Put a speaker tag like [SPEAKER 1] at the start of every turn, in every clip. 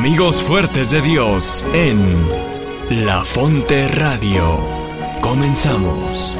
[SPEAKER 1] Amigos fuertes de Dios en La Fonte Radio. Comenzamos.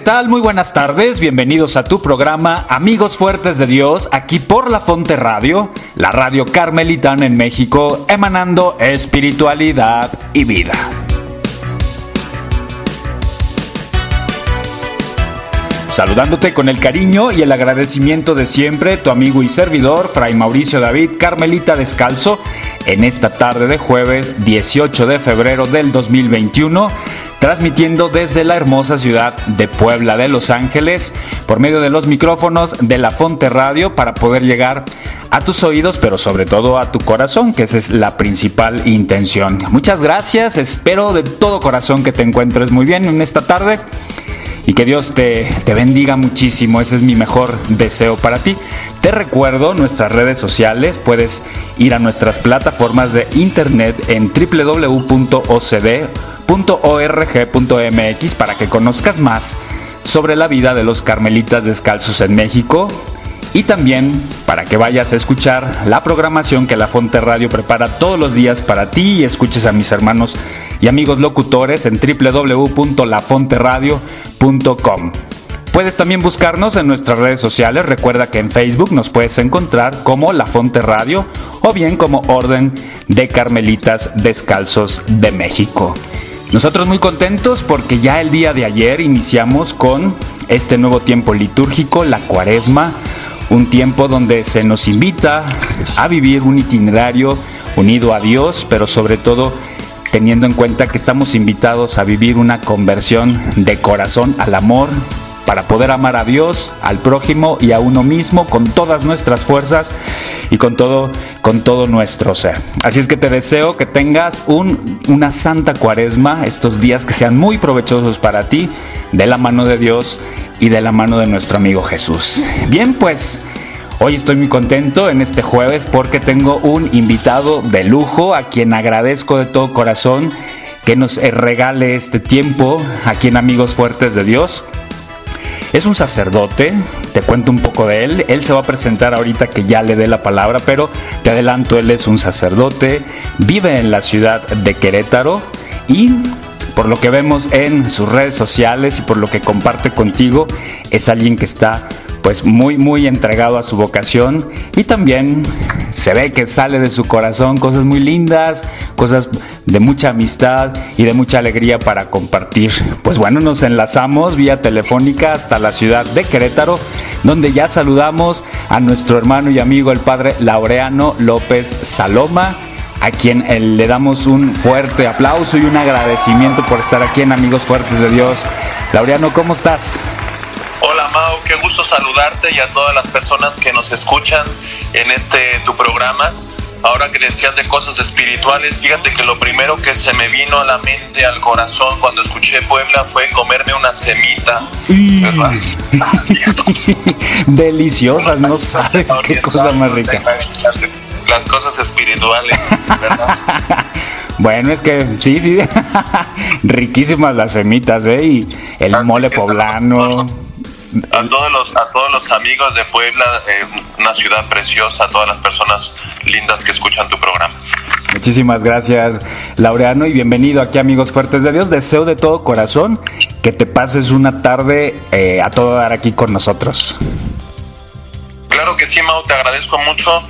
[SPEAKER 2] ¿Qué tal? Muy buenas tardes. Bienvenidos a tu programa Amigos Fuertes de Dios, aquí por La Fonte Radio, la radio carmelitana en México, emanando espiritualidad y vida. Saludándote con el cariño y el agradecimiento de siempre, tu amigo y servidor, Fray Mauricio David Carmelita Descalzo, en esta tarde de jueves 18 de febrero del 2021 transmitiendo desde la hermosa ciudad de Puebla de Los Ángeles por medio de los micrófonos de la Fonte Radio para poder llegar a tus oídos, pero sobre todo a tu corazón, que esa es la principal intención. Muchas gracias, espero de todo corazón que te encuentres muy bien en esta tarde y que Dios te, te, bendiga muchísimo. Ese es mi mejor deseo para ti. Te recuerdo nuestras redes sociales. Puedes ir a nuestras plataformas de internet en www.ocd .org.mx para que conozcas más sobre la vida de los carmelitas descalzos en México y también para que vayas a escuchar la programación que la Fonte Radio prepara todos los días para ti y escuches a mis hermanos y amigos locutores en www.lafonteradio.com. Puedes también buscarnos en nuestras redes sociales. Recuerda que en Facebook nos puedes encontrar como La Fonte Radio o bien como Orden de Carmelitas Descalzos de México. Nosotros muy contentos porque ya el día de ayer iniciamos con este nuevo tiempo litúrgico, la cuaresma, un tiempo donde se nos invita a vivir un itinerario unido a Dios, pero sobre todo teniendo en cuenta que estamos invitados a vivir una conversión de corazón al amor, para poder amar a Dios, al prójimo y a uno mismo con todas nuestras fuerzas y con todo, con todo nuestro ser. Así es que te deseo que tengas un, una santa cuaresma, estos días que sean muy provechosos para ti, de la mano de Dios y de la mano de nuestro amigo Jesús. Bien, pues hoy estoy muy contento en este jueves porque tengo un invitado de lujo a quien agradezco de todo corazón que nos regale este tiempo aquí en Amigos Fuertes de Dios. Es un sacerdote, te cuento un poco de él. Él se va a presentar ahorita que ya le dé la palabra, pero te adelanto, él es un sacerdote, vive en la ciudad de Querétaro y por lo que vemos en sus redes sociales y por lo que comparte contigo, es alguien que está pues muy muy entregado a su vocación y también se ve que sale de su corazón cosas muy lindas, cosas de mucha amistad y de mucha alegría para compartir. Pues bueno, nos enlazamos vía telefónica hasta la ciudad de Querétaro, donde ya saludamos a nuestro hermano y amigo el padre Laureano López Saloma a quien eh, le damos un fuerte aplauso y un agradecimiento por estar aquí en Amigos Fuertes de Dios. Laureano, ¿cómo estás?
[SPEAKER 3] Mau, qué gusto saludarte y a todas las personas que nos escuchan en este tu programa. Ahora que decías de cosas espirituales, fíjate que lo primero que se me vino a la mente, al corazón cuando escuché Puebla fue comerme una semita.
[SPEAKER 2] Deliciosas, no sabes qué cosa más rica.
[SPEAKER 3] Las cosas espirituales, ¿verdad?
[SPEAKER 2] Bueno, es que sí, sí, riquísimas las semitas, ¿eh? Y el mole poblano.
[SPEAKER 3] A todos los, a todos los amigos de Puebla, eh, una ciudad preciosa, a todas las personas lindas que escuchan tu programa.
[SPEAKER 2] Muchísimas gracias, Laureano, y bienvenido aquí, amigos fuertes de Dios. Deseo de todo corazón que te pases una tarde eh, a todo dar aquí con nosotros.
[SPEAKER 3] Claro que sí, Mau, te agradezco mucho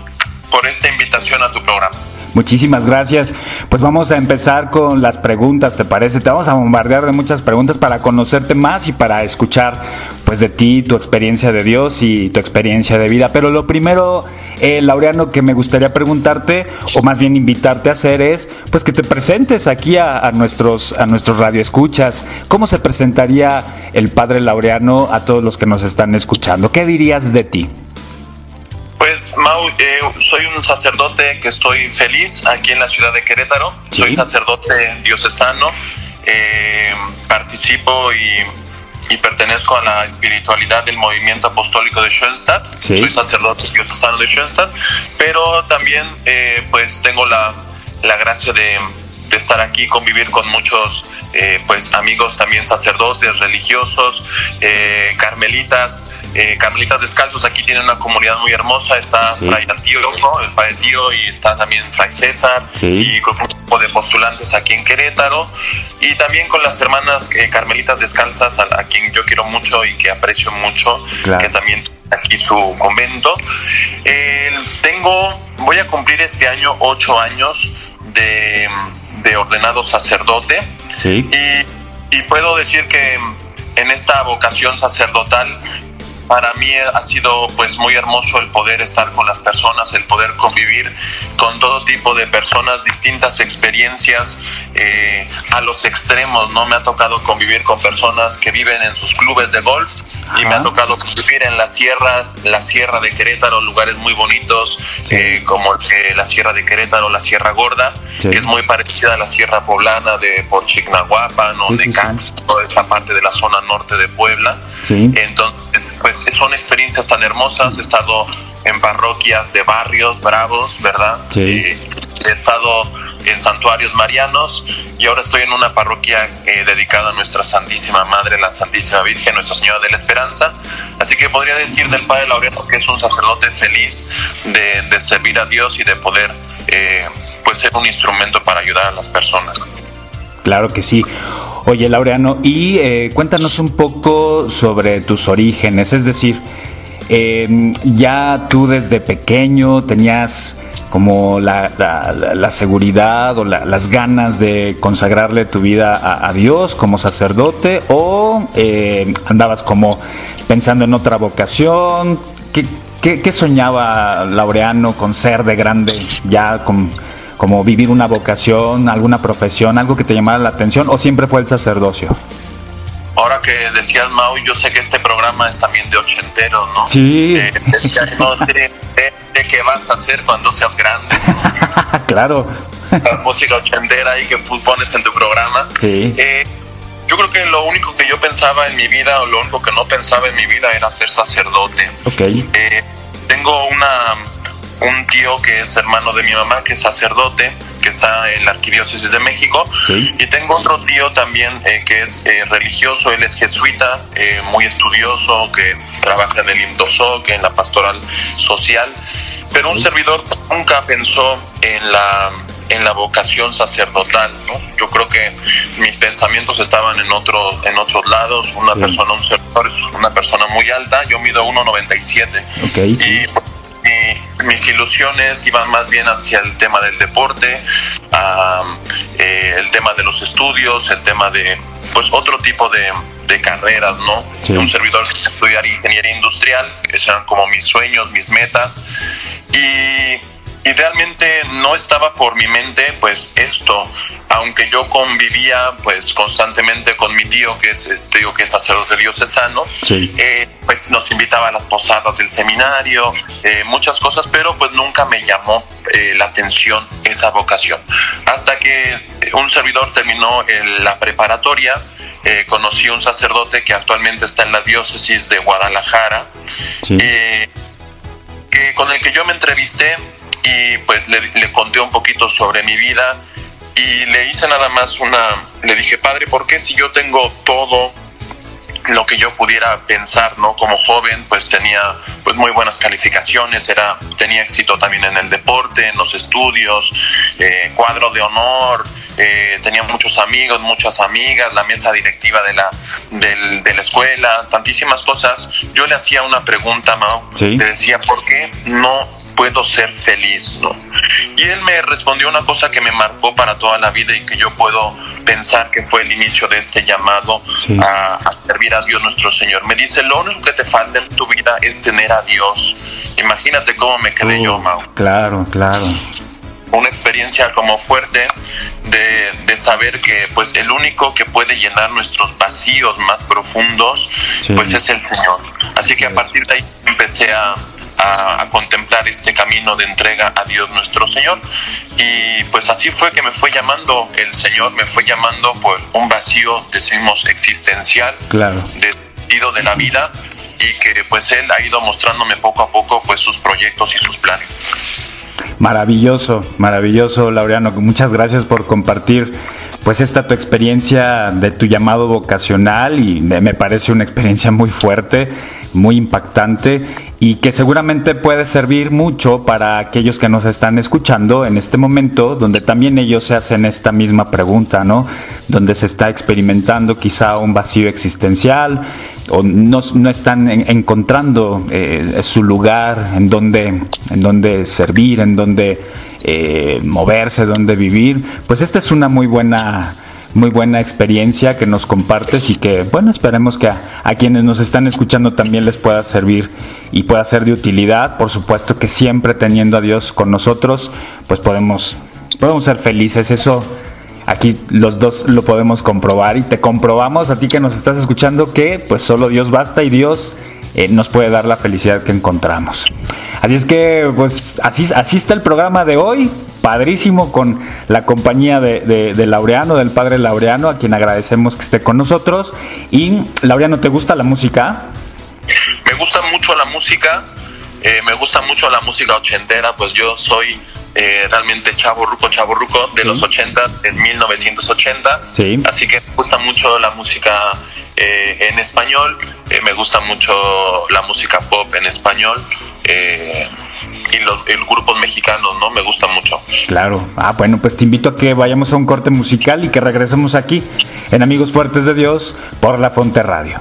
[SPEAKER 3] por esta invitación a tu programa.
[SPEAKER 2] Muchísimas gracias. Pues vamos a empezar con las preguntas, ¿te parece? Te vamos a bombardear de muchas preguntas para conocerte más y para escuchar pues de ti, tu experiencia de Dios y tu experiencia de vida. Pero lo primero, eh, Laureano, que me gustaría preguntarte, o más bien invitarte a hacer es, pues que te presentes aquí a, a nuestros, a nuestros radioescuchas. ¿Cómo se presentaría el Padre Laureano a todos los que nos están escuchando? ¿Qué dirías de ti?
[SPEAKER 3] Pues Mau, eh, soy un sacerdote que estoy feliz aquí en la ciudad de Querétaro.
[SPEAKER 2] Sí.
[SPEAKER 3] Soy sacerdote diocesano. eh, participo y, y pertenezco a la espiritualidad del movimiento apostólico de Schoenstatt.
[SPEAKER 2] Sí.
[SPEAKER 3] Soy sacerdote diocesano de Schoenstatt, pero también eh, pues tengo la, la gracia de, de estar aquí, convivir con muchos eh, pues amigos también sacerdotes, religiosos, eh, carmelitas, eh, carmelitas descalzos. Aquí tienen una comunidad muy hermosa. Está
[SPEAKER 2] Sí.
[SPEAKER 3] Fray Tío, ¿no? el Padre Tío, y está también Fray César,
[SPEAKER 2] Sí.
[SPEAKER 3] y con un grupo de postulantes aquí en Querétaro. Y también con las hermanas carmelitas descalzas, a, a quien yo quiero mucho y que aprecio mucho,
[SPEAKER 2] Claro.
[SPEAKER 3] que también aquí su convento. Tengo, voy a cumplir este año ocho años de, de ordenado sacerdote
[SPEAKER 2] Sí.
[SPEAKER 3] y, y puedo decir que en esta vocación sacerdotal para mí ha sido pues muy hermoso el poder estar con las personas, el poder convivir con todo tipo de personas, distintas experiencias eh, a los extremos, ¿no? Me ha tocado convivir con personas que viven en sus clubes de golf y me ha tocado convivir en las sierras, la sierra de Querétaro, lugares muy bonitos
[SPEAKER 2] Sí.
[SPEAKER 3] eh, como eh, la sierra de Querétaro, la sierra gorda,
[SPEAKER 2] Sí.
[SPEAKER 3] que es muy parecida a la sierra poblana de Porchignahuapan o
[SPEAKER 2] Sí,
[SPEAKER 3] de. Cax, toda esta parte de la zona norte de Puebla.
[SPEAKER 2] Sí.
[SPEAKER 3] Entonces, pues son experiencias tan hermosas. He estado en parroquias de barrios bravos, ¿verdad?
[SPEAKER 2] Sí.
[SPEAKER 3] Eh, he estado en santuarios marianos y ahora estoy en una parroquia eh, dedicada a nuestra Santísima Madre, la Santísima Virgen, Nuestra Señora de la Esperanza. Así que podría decir del Padre Laureano que es un sacerdote feliz de, de servir a Dios y de poder eh, pues ser un instrumento para ayudar a las personas.
[SPEAKER 2] Claro que sí. Oye, Laureano, y eh, cuéntanos un poco sobre tus orígenes, es decir, em, ya tú desde pequeño tenías como la, seguridad o las ganas de consagrarle tu vida a, Dios como sacerdote o eh, andabas como pensando en otra vocación? ¿Qué, soñaba Laureano con ser de grande ya con como vivir una vocación, alguna profesión, algo que te llamara la atención o siempre fue el sacerdocio?
[SPEAKER 3] Ahora que decías Mau, yo sé que este programa es también de ochenteros, ¿no?
[SPEAKER 2] Sí.
[SPEAKER 3] Eh, no sé de, qué vas a hacer cuando seas grande.
[SPEAKER 2] claro.
[SPEAKER 3] La música ochentera ahí que pones en tu programa.
[SPEAKER 2] Sí.
[SPEAKER 3] Eh, yo creo que lo único que yo pensaba en mi vida o lo único que no pensaba en mi vida era ser sacerdote.
[SPEAKER 2] Ok.
[SPEAKER 3] Eh, tengo una un tío que es hermano de mi mamá, que es sacerdote, que está en la Arquidiócesis de México. Y tengo otro tío también eh, que es eh, religioso, él es jesuita, eh, muy estudioso, que trabaja en el INDOSOC, en la pastoral social. Pero un servidor nunca pensó en la en la vocación sacerdotal, ¿no? Yo creo que mis pensamientos estaban en otro, en otros lados. Una persona, un servidor es una persona muy alta, yo mido 1.97.
[SPEAKER 2] Okay,
[SPEAKER 3] y mis ilusiones iban más bien hacia el tema del deporte, eh, el tema de los estudios, el tema de pues otro tipo de, carreras, ¿no? Un servidor que estudiar ingeniería industrial, esos eran como mis sueños, mis metas. Y y realmente no estaba por mi mente pues esto aunque yo convivía pues constantemente con mi tío que es digo que es sacerdote diocesano eh, pues nos invitaba a las posadas del seminario eh, muchas cosas pero pues nunca me llamó eh, la atención esa vocación. Hasta que un servidor terminó la preparatoria conocí a un sacerdote que actualmente está en la diócesis de Guadalajara con el que yo me entrevisté y pues le, conté un poquito sobre mi vida y le hice nada más una, le dije, padre, ¿por qué si yo tengo todo lo que yo pudiera pensar, ¿no? Como joven, pues tenía pues muy buenas calificaciones, era, tenía éxito también en el deporte, en los estudios, eh, cuadro de honor, eh, tenía muchos amigos, muchas amigas, la mesa directiva de la, de la escuela, tantísimas cosas. Yo le hacía una pregunta, Mao, le decía, ¿por qué no puedo ser feliz, ¿no? Y él me respondió una cosa que me marcó para toda la vida y que yo puedo pensar que fue el inicio de este llamado a, servir a Dios nuestro Señor. Me dice, lo único que te falta en tu vida es tener a Dios. Imagínate cómo me quedé yo, Mau.
[SPEAKER 2] Claro, claro.
[SPEAKER 3] Una experiencia como fuerte de, de, saber que pues el único que puede llenar nuestros vacíos más profundos pues es el Señor. Así que a partir de ahí empecé a, a, contemplar este camino de entrega a Dios nuestro Señor. Y pues así fue que me fue llamando el Señor, me fue llamando por un vacío, decimos, existencial,
[SPEAKER 2] claro.
[SPEAKER 3] de sentido de la vida y que pues Él ha ido mostrándome poco a poco pues sus proyectos y sus planes.
[SPEAKER 2] Maravilloso, maravilloso, Laureano. Muchas gracias por compartir pues esta tu experiencia de tu llamado vocacional y me parece una experiencia muy fuerte, muy impactante y que seguramente puede servir mucho para aquellos que nos están escuchando en este momento, donde también ellos se hacen esta misma pregunta, ¿no? Donde se está experimentando quizá un vacío existencial o no, están encontrando eh, su lugar en donde, en donde servir, en donde eh, moverse, donde vivir. Pues esta es una muy buena muy buena experiencia que nos compartes y que, bueno, esperemos que a, quienes nos están escuchando también les pueda servir y pueda ser de utilidad. Por supuesto que siempre teniendo a Dios con nosotros, pues podemos, podemos ser felices. Eso aquí los dos lo podemos comprobar y te comprobamos a ti que nos estás escuchando que pues solo Dios basta y Dios eh, nos puede dar la felicidad que encontramos. Así es que, pues, así, así está el programa de hoy. Padrísimo con la compañía de, Laureano, del padre Laureano, a quien agradecemos que esté con nosotros. Y, Laureano, ¿te gusta la música?
[SPEAKER 3] Me gusta mucho la música. Eh, me gusta mucho la música ochentera, pues yo soy eh, realmente chavo ruco, chavo ruco de los 80, en 1980.
[SPEAKER 2] Sí.
[SPEAKER 3] Así que me gusta mucho la música eh, en español, eh, me gusta mucho la música pop en español. Y los, grupos mexicanos, ¿no? Me gusta mucho.
[SPEAKER 2] Claro. Ah, bueno, pues te invito a que vayamos a un corte musical y que regresemos aquí en Amigos Fuertes de Dios por La Fonte Radio.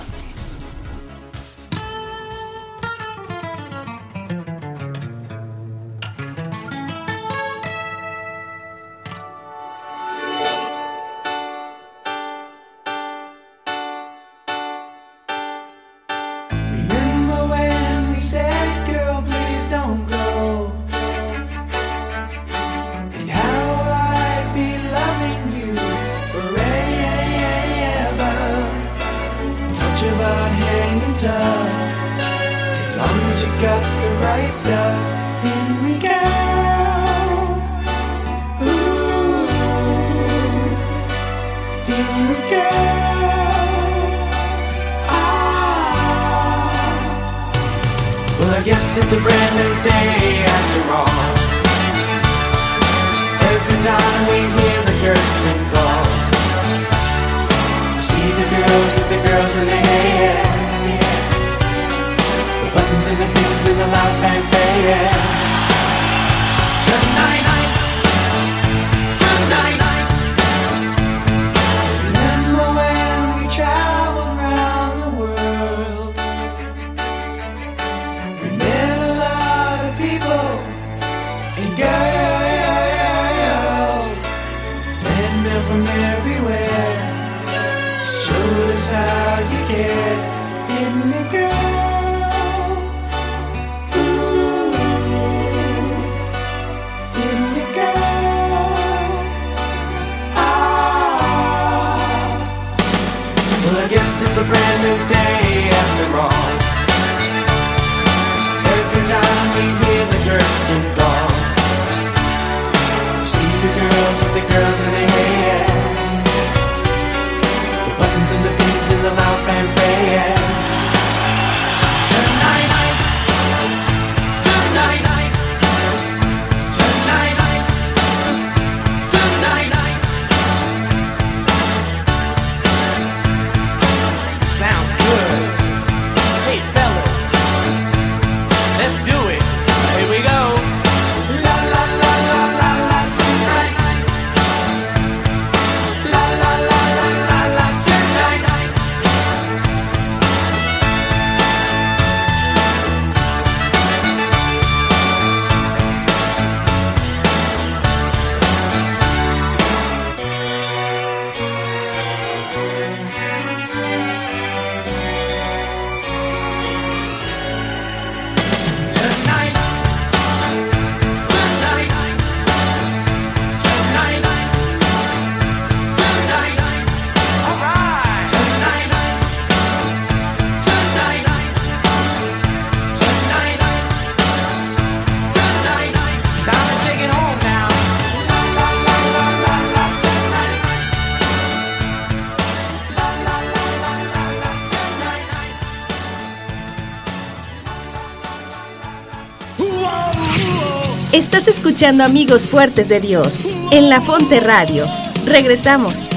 [SPEAKER 4] Estás escuchando Amigos Fuertes de Dios en La Fonte Radio. Regresamos.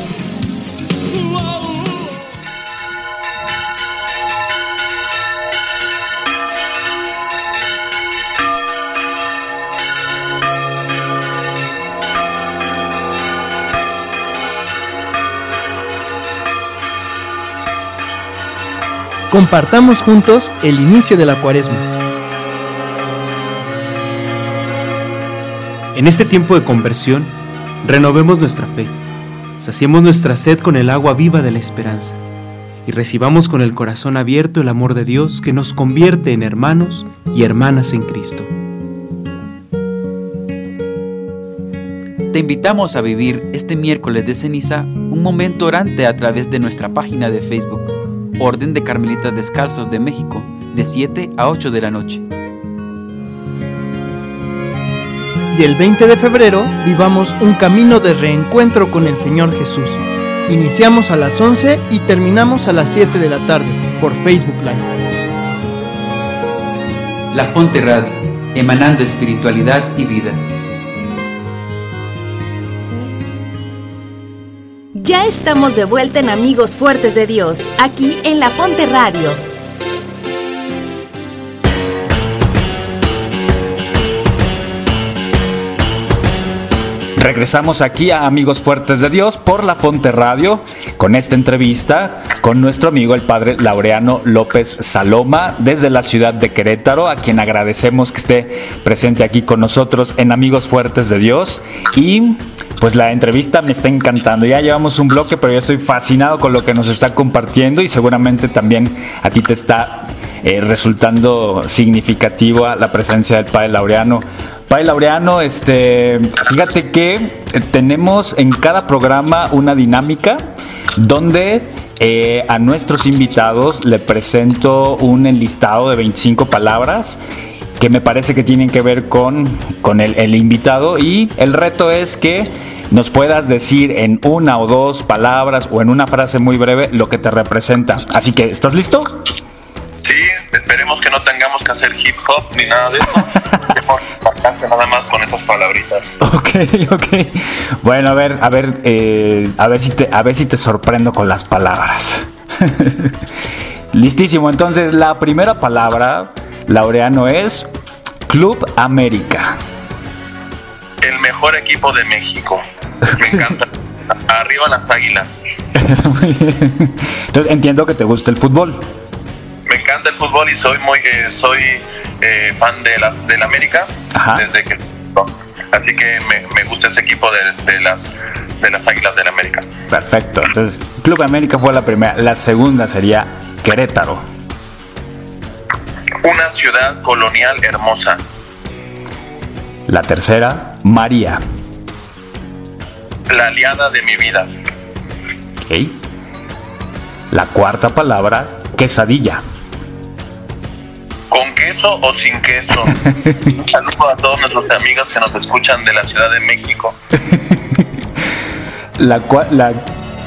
[SPEAKER 5] Compartamos juntos el inicio de la cuaresma. En este tiempo de conversión, renovemos nuestra fe, saciemos nuestra sed con el agua viva de la esperanza y recibamos con el corazón abierto el amor de Dios que nos convierte en hermanos y hermanas en Cristo.
[SPEAKER 6] Te invitamos a vivir este miércoles de ceniza un momento orante a través de nuestra página de Facebook, Orden de Carmelitas Descalzos de México, de 7 a 8 de la noche
[SPEAKER 5] y el 20 de febrero vivamos un camino de reencuentro con el Señor Jesús. Iniciamos a las 11 y terminamos a las 7 de la tarde por Facebook Live.
[SPEAKER 6] La Fonte Radio, emanando espiritualidad y vida.
[SPEAKER 4] Ya estamos de vuelta en Amigos Fuertes de Dios, aquí en La Fonte Radio
[SPEAKER 2] Regresamos aquí a Amigos Fuertes de Dios por La Fonte Radio con esta entrevista con nuestro amigo el padre Laureano López Saloma desde la ciudad de Querétaro, a quien agradecemos que esté presente aquí con nosotros en Amigos Fuertes de Dios. Y pues la entrevista me está encantando. Ya llevamos un bloque, pero yo estoy fascinado con lo que nos está compartiendo y seguramente también a ti te está eh, resultando significativa la presencia del padre Laureano. Padre Laureano, este, fíjate que eh, tenemos en cada programa una dinámica donde eh, a nuestros invitados le presento un enlistado de 25 palabras que me parece que tienen que ver con, con el, el invitado y el reto es que nos puedas decir en una o dos palabras o en una frase muy breve lo que te representa. Así que, ¿estás listo?
[SPEAKER 3] Sí, esperemos que no tengamos que hacer hip hop ni nada de eso. nada más con esas palabritas.
[SPEAKER 2] Ok, ok. Bueno, a ver, a ver, eh, a ver si te, a ver si te sorprendo con las palabras. Listísimo. Entonces, la primera palabra, Laureano, es Club América.
[SPEAKER 3] El mejor equipo de México. Me encanta. Arriba las águilas.
[SPEAKER 2] Muy bien. Entonces, entiendo que te gusta el fútbol.
[SPEAKER 3] Me encanta el fútbol y soy muy eh, soy eh, fan de las del América
[SPEAKER 2] Ajá.
[SPEAKER 3] desde que así que me, me gusta ese equipo de, de las de las águilas del América.
[SPEAKER 2] Perfecto. Entonces, Club América fue la primera. La segunda sería Querétaro.
[SPEAKER 3] Una ciudad colonial hermosa.
[SPEAKER 2] La tercera, María.
[SPEAKER 3] La aliada de mi vida.
[SPEAKER 2] Ok. La cuarta palabra, quesadilla.
[SPEAKER 3] ¿Con queso o sin queso? Un saludo a todos nuestros amigos que nos escuchan de la Ciudad de México.
[SPEAKER 2] La, cua- la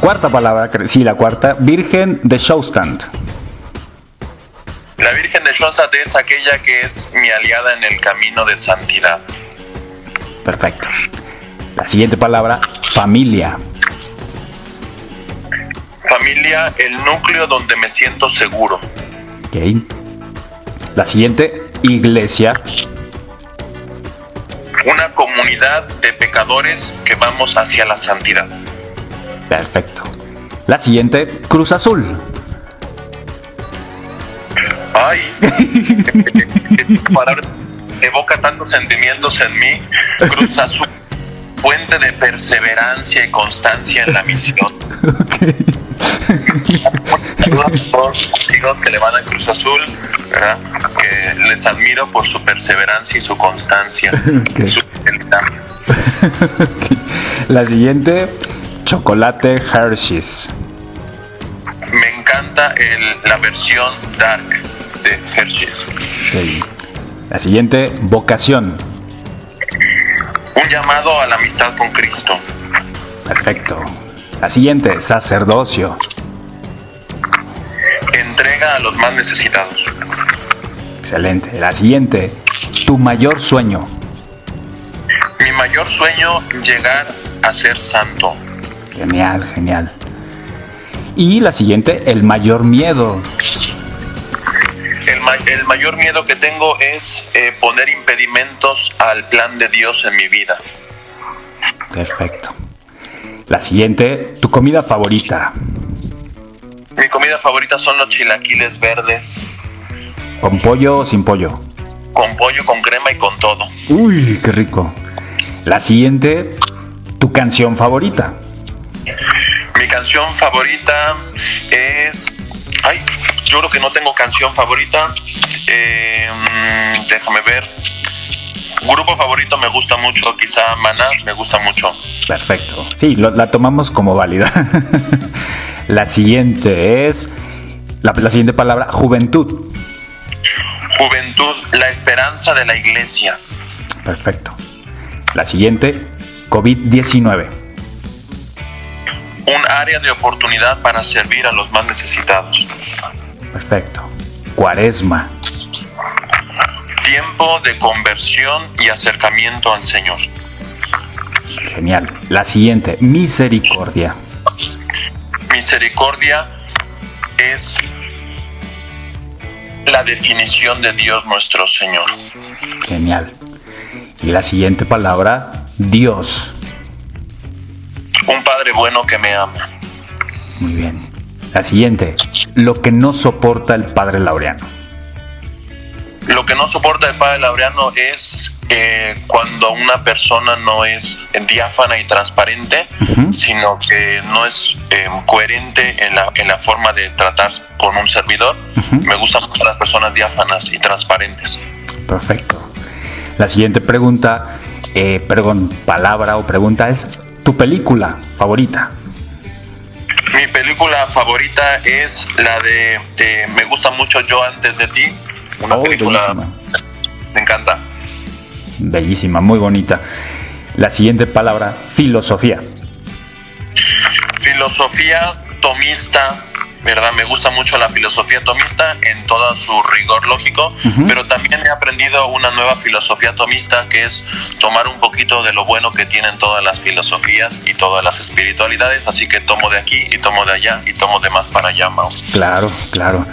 [SPEAKER 2] cuarta palabra, sí, la cuarta, Virgen de Showstand.
[SPEAKER 3] La Virgen de Schoenstatt es aquella que es mi aliada en el camino de santidad.
[SPEAKER 2] Perfecto. La siguiente palabra, familia.
[SPEAKER 3] Familia, el núcleo donde me siento seguro.
[SPEAKER 2] Ok. La siguiente, iglesia.
[SPEAKER 3] Una comunidad de pecadores que vamos hacia la santidad.
[SPEAKER 2] Perfecto. La siguiente, Cruz Azul.
[SPEAKER 3] Ay, palabra evoca tantos sentimientos en mí. Cruz Azul, fuente de perseverancia y constancia en la misión. Saludos a todos los amigos que le van a Cruz Azul, ¿verdad? que les admiro por su perseverancia y su constancia, su.
[SPEAKER 2] La siguiente, chocolate Hershey's.
[SPEAKER 3] Me encanta el- la versión dark de Hershey's.
[SPEAKER 2] La siguiente, vocación.
[SPEAKER 3] Un llamado a la amistad con Cristo.
[SPEAKER 2] Perfecto. La siguiente, sacerdocio.
[SPEAKER 3] Entrega a los más necesitados.
[SPEAKER 2] Excelente. La siguiente, tu mayor sueño.
[SPEAKER 3] Mi mayor sueño, llegar a ser santo.
[SPEAKER 2] Genial, genial. Y la siguiente, el mayor miedo.
[SPEAKER 3] El, ma- el mayor miedo que tengo es eh, poner impedimentos al plan de Dios en mi vida.
[SPEAKER 2] Perfecto. La siguiente, tu comida favorita.
[SPEAKER 3] Mi comida favorita son los chilaquiles verdes,
[SPEAKER 2] ¿Con pollo o sin pollo?
[SPEAKER 3] con pollo, con crema y con todo.
[SPEAKER 2] Uy, qué rico. La siguiente, tu canción favorita.
[SPEAKER 3] Mi canción favorita es... Ay, yo creo que no tengo canción favorita. Eh, déjame ver. Grupo favorito me gusta mucho, quizá Maná me gusta mucho.
[SPEAKER 2] Perfecto. Sí, lo- la tomamos como válida. la siguiente es la, la siguiente palabra, juventud.
[SPEAKER 3] Juventud, la esperanza de la iglesia.
[SPEAKER 2] Perfecto. La siguiente, COVID-19.
[SPEAKER 3] Un área de oportunidad para servir a los más necesitados.
[SPEAKER 2] Perfecto. Cuaresma.
[SPEAKER 3] Tiempo de conversión y acercamiento al Señor.
[SPEAKER 2] Genial. La siguiente, misericordia.
[SPEAKER 3] Misericordia es la definición de Dios nuestro Señor.
[SPEAKER 2] Genial. Y la siguiente palabra, Dios.
[SPEAKER 3] Un Padre bueno que me ama.
[SPEAKER 2] Muy bien. La siguiente, lo que no soporta el padre Laureano.
[SPEAKER 3] Lo que no soporta el Padre Laureano es eh, cuando una persona no es diáfana y transparente, sino que no es eh, coherente en la, en la forma de tratar con un servidor. Me gustan mucho las personas diáfanas y transparentes.
[SPEAKER 2] Perfecto. La siguiente pregunta, eh, perdón, palabra o pregunta es tu película favorita.
[SPEAKER 3] Mi película favorita es la de, Me gusta mucho Yo antes de ti, una
[SPEAKER 2] Oh,
[SPEAKER 3] película me encanta.
[SPEAKER 2] Bellísima, muy bonita. La siguiente palabra, filosofía.
[SPEAKER 3] Filosofía tomista, ¿verdad? Me gusta mucho la filosofía tomista en todo su rigor lógico, pero también he aprendido una nueva filosofía tomista que es tomar un poquito de lo bueno que tienen todas las filosofías y todas las espiritualidades, así que tomo de aquí y tomo de allá y tomo de más para allá, Mao.
[SPEAKER 2] Claro, claro.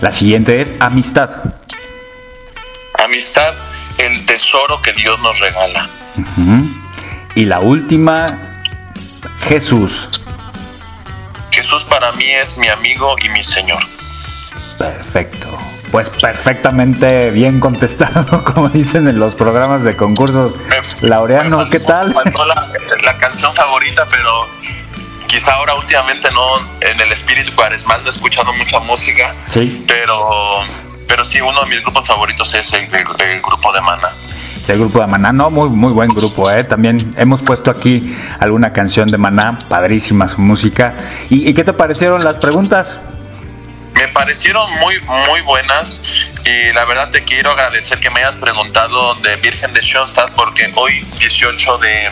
[SPEAKER 2] La siguiente es amistad.
[SPEAKER 3] Amistad, el tesoro que Dios nos regala.
[SPEAKER 2] Y la última, Jesús.
[SPEAKER 3] Jesús para mí es mi amigo y mi Señor.
[SPEAKER 2] Perfecto. Pues perfectamente bien contestado, como dicen en los programas de concursos. Laureano, ¿qué tal?
[SPEAKER 3] La, canción favorita, pero quizá ahora últimamente no, en el espíritu cuaresmal no he escuchado mucha música.
[SPEAKER 2] Sí.
[SPEAKER 3] Pero, pero sí, uno de mis grupos favoritos es el, el grupo de Mana
[SPEAKER 2] el grupo de Maná. No, muy, muy buen grupo, ¿eh? También hemos puesto aquí alguna canción de Maná, padrísima su música. ¿Y, qué te parecieron las preguntas?
[SPEAKER 3] Me parecieron muy, muy buenas y la verdad te quiero agradecer que me hayas preguntado de Virgen de Schoenstatt porque hoy 18 de,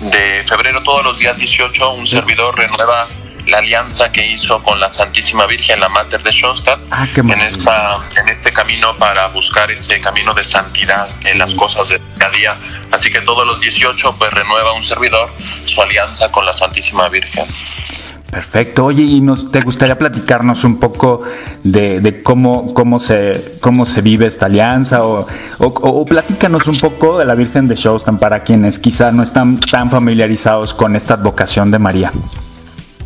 [SPEAKER 3] de febrero, todos los días 18, un servidor renueva la alianza que hizo con la Santísima Virgen, la Mater de Schoenstatt,
[SPEAKER 2] ah,
[SPEAKER 3] en, esta, en este camino para buscar ese camino de santidad en las cosas de cada día. Así que todos los 18 pues renueva un servidor su alianza con la Santísima Virgen.
[SPEAKER 2] Perfecto. Oye, ¿y nos, te gustaría platicarnos un poco de, cómo, cómo, se, cómo se vive esta alianza? O, o, platícanos un poco de la Virgen de Schoenstatt para quienes quizá no están tan familiarizados con esta advocación de María.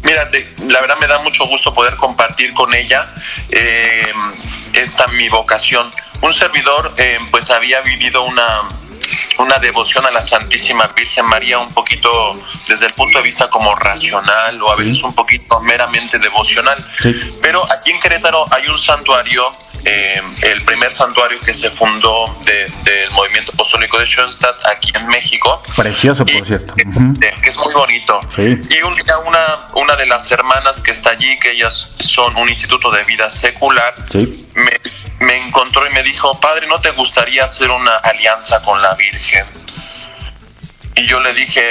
[SPEAKER 3] Mira, la verdad me da mucho gusto poder compartir con ella eh, esta mi vocación. Un servidor eh, pues había vivido una, una devoción a la Santísima Virgen María un poquito desde el punto de vista como racional o a veces un poquito meramente devocional. Pero aquí en Querétaro hay un santuario eh, el primer santuario que se fundó del movimiento apostólico de Schoenstatt aquí en México.
[SPEAKER 2] Precioso, por cierto.
[SPEAKER 3] Que, es muy bonito. Y un día una, una de las hermanas que está allí, que ellas son un instituto de vida secular, me, me encontró y me dijo, padre, ¿no te gustaría hacer una alianza con la Virgen? Y yo le dije,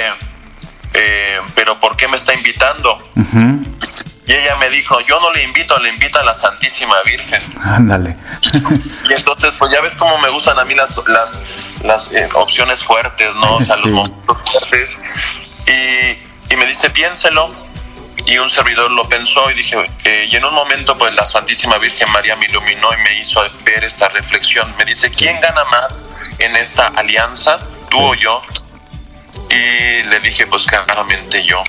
[SPEAKER 3] eh, pero ¿por qué me está invitando? Y ella me dijo, yo no le invito, le invita a la Santísima Virgen.
[SPEAKER 2] Ándale.
[SPEAKER 3] y entonces, pues ya ves cómo me gustan a mí las, las, las eh, opciones fuertes, ¿no? O sea, los momentos fuertes. Y, y, me dice, piénselo. Y un servidor lo pensó y dije, eh, y en un momento, pues la Santísima Virgen María me iluminó y me hizo ver esta reflexión. Me dice, ¿quién gana más en esta alianza, tú o yo? Y le dije, pues claramente yo.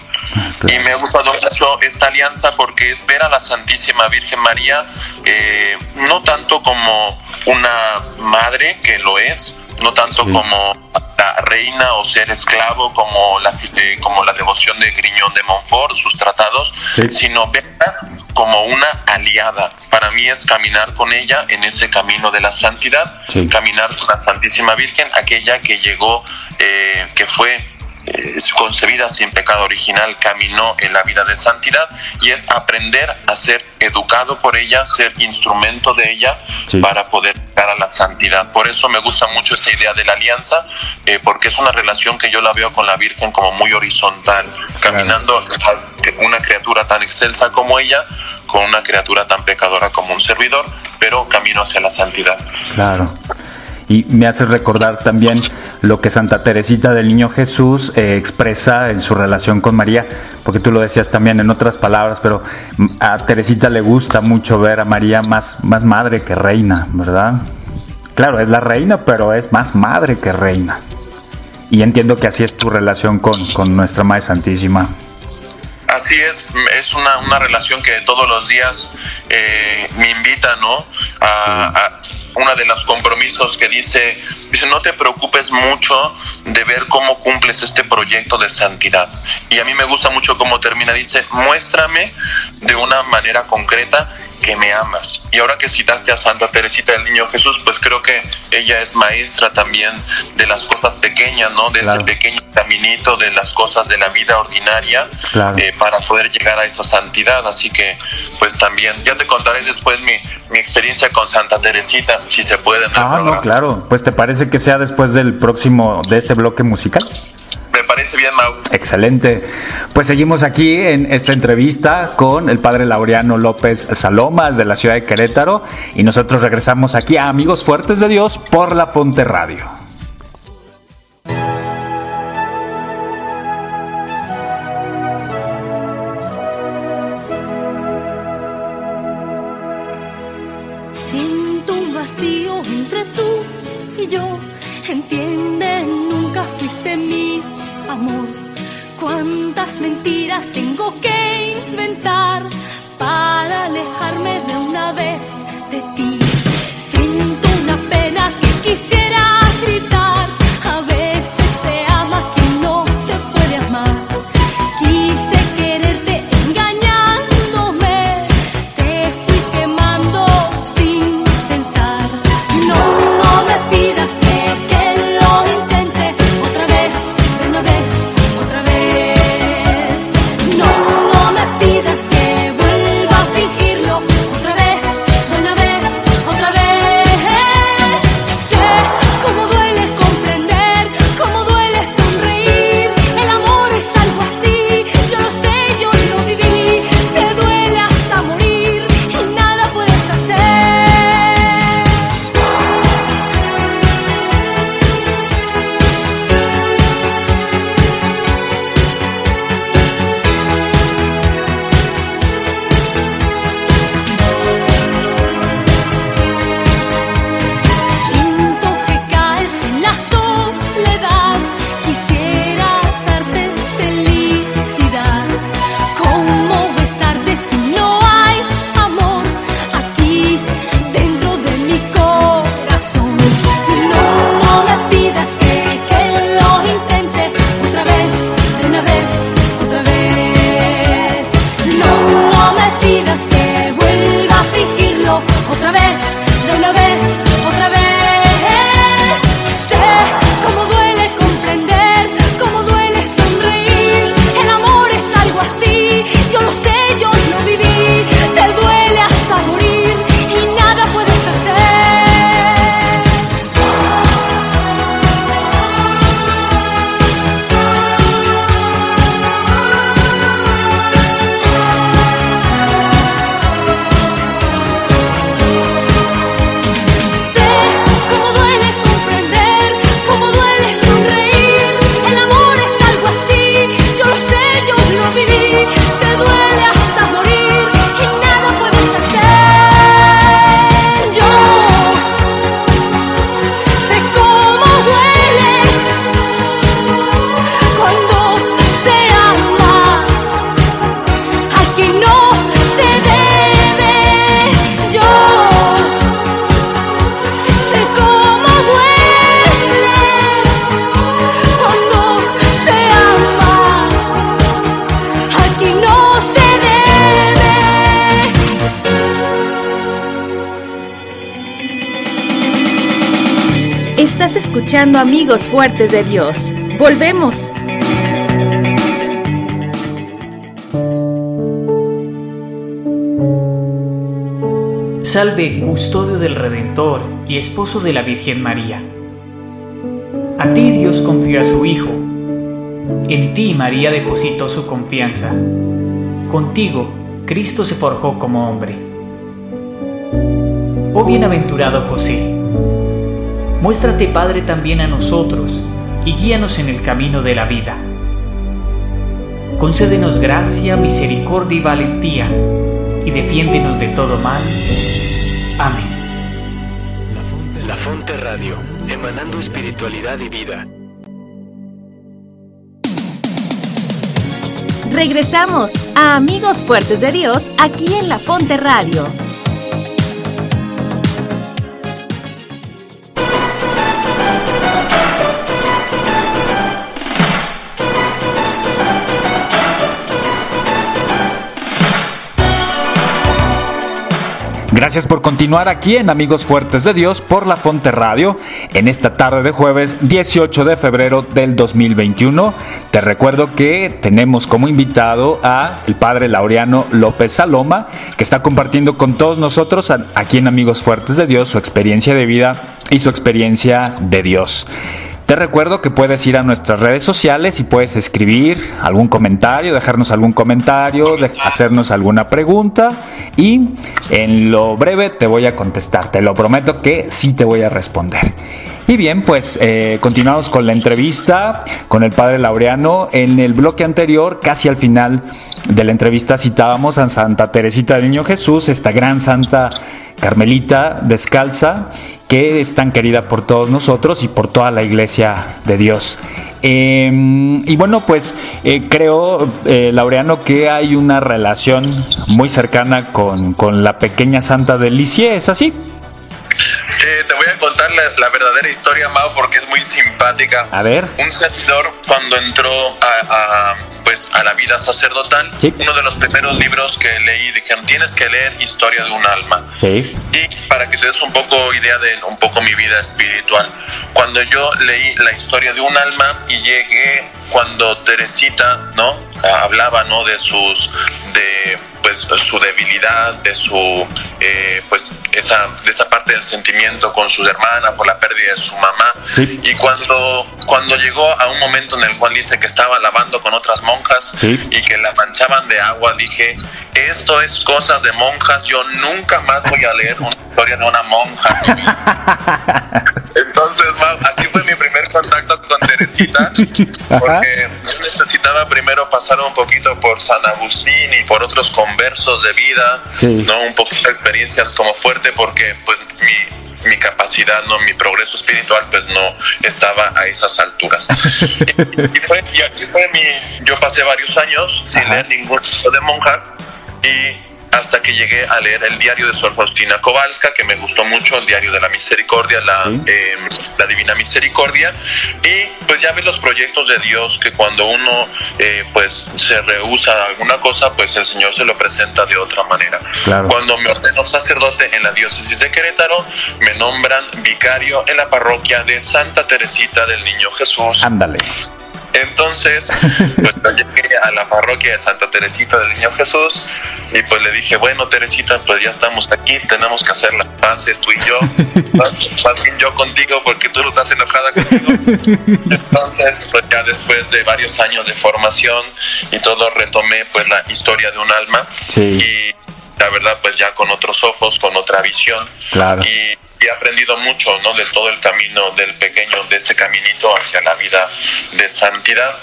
[SPEAKER 3] Y me ha gustado mucho esta alianza porque es ver a la Santísima Virgen María eh, no tanto como una madre, que lo es, no tanto como la reina o ser esclavo como la, como la devoción de Griñón de Montfort, sus tratados, sino verla como una aliada. Para mí es caminar con ella en ese camino de la santidad, caminar con la Santísima Virgen, aquella que llegó, eh, que fue concebida sin pecado original, caminó en la vida de santidad y es aprender a ser educado por ella, ser instrumento de ella para poder llegar a la santidad. Por eso me gusta mucho esta idea de la alianza, eh, porque es una relación que yo la veo con la Virgen como muy horizontal, caminando una criatura tan excelsa como ella, con una criatura tan pecadora como un servidor, pero camino hacia la santidad.
[SPEAKER 2] Claro y me hace recordar también lo que Santa Teresita del Niño Jesús eh, expresa en su relación con María, porque tú lo decías también en otras palabras, pero a Teresita le gusta mucho ver a María más, más madre que reina, ¿verdad? Claro, es la reina, pero es más madre que reina. Y entiendo que así es tu relación con, con nuestra Madre Santísima.
[SPEAKER 3] Así es, es una, una relación que todos los días eh, me invita, ¿no? A, una de los compromisos que dice, dice, no te preocupes mucho de ver cómo cumples este proyecto de santidad. Y a mí me gusta mucho cómo termina, dice, muéstrame de una manera concreta que me amas. Y ahora que citaste a Santa Teresita del Niño Jesús, pues creo que ella es maestra también de las cosas pequeñas, ¿no? De ese pequeño caminito de las cosas de la vida ordinaria eh, para poder llegar a esa santidad. Así que, pues también, ya te contaré después mi, mi experiencia con Santa Teresita, si se puede.
[SPEAKER 2] ah, no, claro. Pues te parece que sea después del próximo, de este bloque musical.
[SPEAKER 3] Parece bien, Mau.
[SPEAKER 2] Excelente. Pues seguimos aquí en esta entrevista con el padre Laureano López Salomas de la ciudad de Querétaro y nosotros regresamos aquí a Amigos Fuertes de Dios por la Fonte Radio.
[SPEAKER 4] Escuchando Fuertes de Dios. Volvemos.
[SPEAKER 7] Salve, custodio del Redentor y esposo de la Virgen María. A ti Dios confió a su Hijo. En ti María depositó su confianza. Contigo Cristo se forjó como hombre. Oh bienaventurado José Muéstrate, Padre, también a nosotros y guíanos en el camino de la vida. Concédenos gracia, misericordia y valentía, y defiéndenos de todo mal. Amén.
[SPEAKER 8] La Fonte Radio, emanando espiritualidad y vida.
[SPEAKER 4] Regresamos a Amigos Fuertes de Dios aquí en La Fonte Radio.
[SPEAKER 2] Gracias por continuar aquí en Amigos Fuertes de Dios por la Fonte Radio en esta tarde de jueves 18 de febrero del 2021. Te recuerdo que tenemos como invitado a el padre Laureano López Saloma, que está compartiendo con todos nosotros aquí en Amigos Fuertes de Dios su experiencia de vida y su experiencia de Dios. Te recuerdo que puedes ir a nuestras redes sociales y puedes escribir algún comentario, dejarnos algún comentario, hacernos alguna pregunta y en lo breve te voy a contestar. Te lo prometo que sí te voy a responder. Y bien, pues eh, continuamos con la entrevista con el padre Laureano. En el bloque anterior, casi al final de la entrevista, citábamos a Santa Teresita del Niño Jesús, esta gran santa carmelita descalza que es tan querida por todos nosotros y por toda la iglesia de Dios. Em, y bueno, pues eh, creo, eh, Laureano, que hay una relación muy cercana con, con la pequeña santa de Lisieux, ¿es así?
[SPEAKER 3] Eh, a contar la, verdadera historia, Mao, porque es muy simpática.
[SPEAKER 2] A ver.
[SPEAKER 3] Un servidor, cuando entró a, pues, a la vida sacerdotal, uno de los primeros libros que leí, dijeron, tienes que leer Historia de un alma.
[SPEAKER 2] Sí.
[SPEAKER 3] Y para que te des un poco idea de un poco mi vida espiritual, cuando yo leí la historia de un alma y llegué cuando Teresita, ¿no? Hablaba, ¿no? De sus, de pues su debilidad, de su eh, pues esa, de esa parte del sentimiento con su hermana por la pérdida de su mamá. Y cuando, cuando llegó a un momento en el cual dice que estaba lavando con otras monjas y que la manchaban de agua, dije, esto es cosa de monjas, yo nunca más voy a leer una historia de una monja. Entonces, así fue mi primer contacto con Teresita, porque necesitaba primero pasar un poquito por San Agustín y por otros conversos de vida, no un poquito de experiencias como fuerte, porque pues mi, mi capacidad, no mi progreso espiritual, pues no estaba a esas alturas. y, fue, y aquí fue mi, yo pasé varios años sin leer ningún tipo de monja y hasta que llegué a leer el diario de Sor Faustina Kowalska, que me gustó mucho, el diario de la misericordia, la, em, la divina misericordia, y pues ya ves los proyectos de Dios, que cuando uno eh, pues se rehúsa a alguna cosa, pues el Señor se lo presenta de otra manera. Cuando me ordeno sacerdote en la diócesis de Querétaro, me nombran vicario en la parroquia de Santa Teresita del Niño Jesús.
[SPEAKER 2] Ándale.
[SPEAKER 3] Entonces, pues llegué a la parroquia de Santa Teresita del Niño Jesús y pues le dije, bueno, Teresita, pues ya estamos aquí, tenemos que hacer las paces tú y yo, más bien yo contigo porque tú no estás enojada conmigo. Entonces, pues ya después de varios años de formación y todo, retomé pues la historia de un alma y la verdad pues ya con otros ojos, con otra visión.
[SPEAKER 2] Claro.
[SPEAKER 3] Y he aprendido mucho ¿no? de todo el camino del pequeño, de ese caminito hacia la vida de santidad.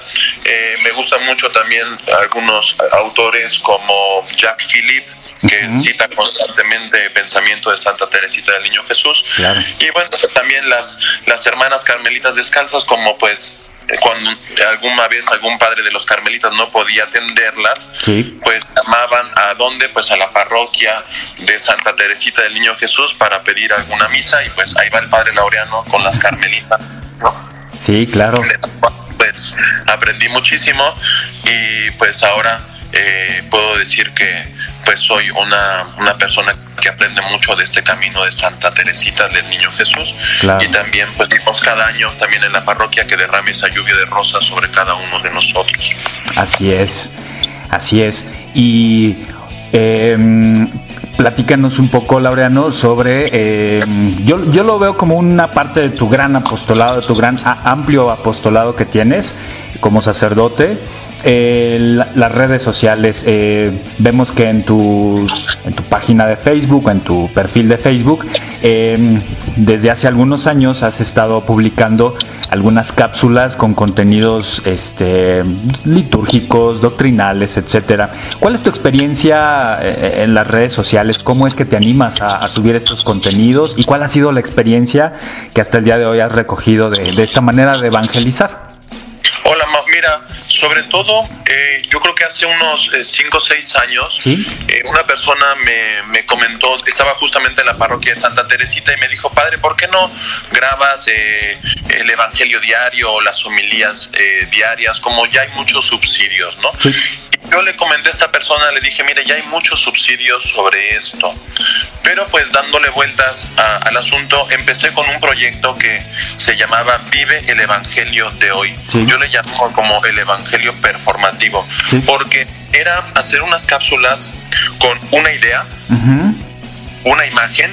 [SPEAKER 3] Eh, me gustan mucho también algunos autores como Jack Philip, que cita constantemente pensamiento de Santa Teresita del Niño Jesús. Y bueno, también las, las hermanas carmelitas descalzas como pues cuando alguna vez algún padre de los carmelitas no podía atenderlas, pues llamaban a dónde, pues a la parroquia de Santa Teresita del Niño Jesús para pedir alguna misa y pues ahí va el padre Laureano con las carmelitas, ¿no?
[SPEAKER 2] Sí, claro.
[SPEAKER 3] Pues aprendí muchísimo y pues ahora eh, puedo decir que pues soy una, una persona que aprende mucho de este camino de Santa Teresita del Niño Jesús y también pues dimos cada año también en la parroquia que derrame esa lluvia de rosas sobre cada uno de nosotros.
[SPEAKER 2] Así es, así es. Y em, platícanos un poco, Laureano, sobre. Em, yo, yo lo veo como una parte de tu gran apostolado, de tu gran amplio apostolado que tienes como sacerdote eh, las redes sociales. Eh, vemos que en, tu en tu página de Facebook, en tu perfil de Facebook, em, desde hace algunos años has estado publicando algunas cápsulas con contenidos este, litúrgicos, doctrinales, etcétera. ¿Cuál es tu experiencia eh, en las redes sociales? ¿Cómo es que te animas a, subir estos contenidos? ¿Y cuál ha sido la experiencia que hasta el día de hoy has recogido de esta manera de evangelizar?
[SPEAKER 3] Mira, sobre todo, eh, yo creo que hace unos 5 o 6 años, eh, una persona me, me, comentó, estaba justamente en la parroquia de Santa Teresita y me dijo, padre, ¿por qué no grabas eh, el Evangelio diario o las homilías diarias? Como ya hay muchos subsidios, ¿no? Y yo le comenté a esta persona, le dije, mire, ya hay muchos subsidios sobre esto. Pero pues dándole vueltas al asunto, empecé con un proyecto que se llamaba Vive el Evangelio de hoy. Yo le llamo como el Evangelio performativo, porque era hacer unas cápsulas con una idea, una imagen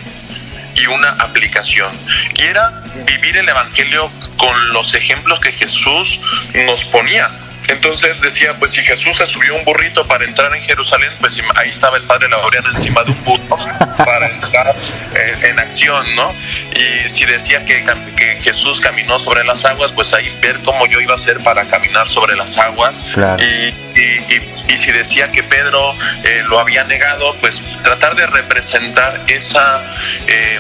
[SPEAKER 3] y una aplicación. Y era vivir el Evangelio con los ejemplos que Jesús nos ponía. Entonces decía, pues si Jesús se subió un burrito para entrar en Jerusalén, pues ahí estaba el padre Laureano encima de un burro para entrar eh, en acción, ¿no? Y si decía que, que, Jesús caminó sobre las aguas, pues ahí ver cómo yo iba a hacer para caminar sobre las aguas. Y, y, si decía que Pedro eh, lo había negado, pues tratar de representar esa... Eh,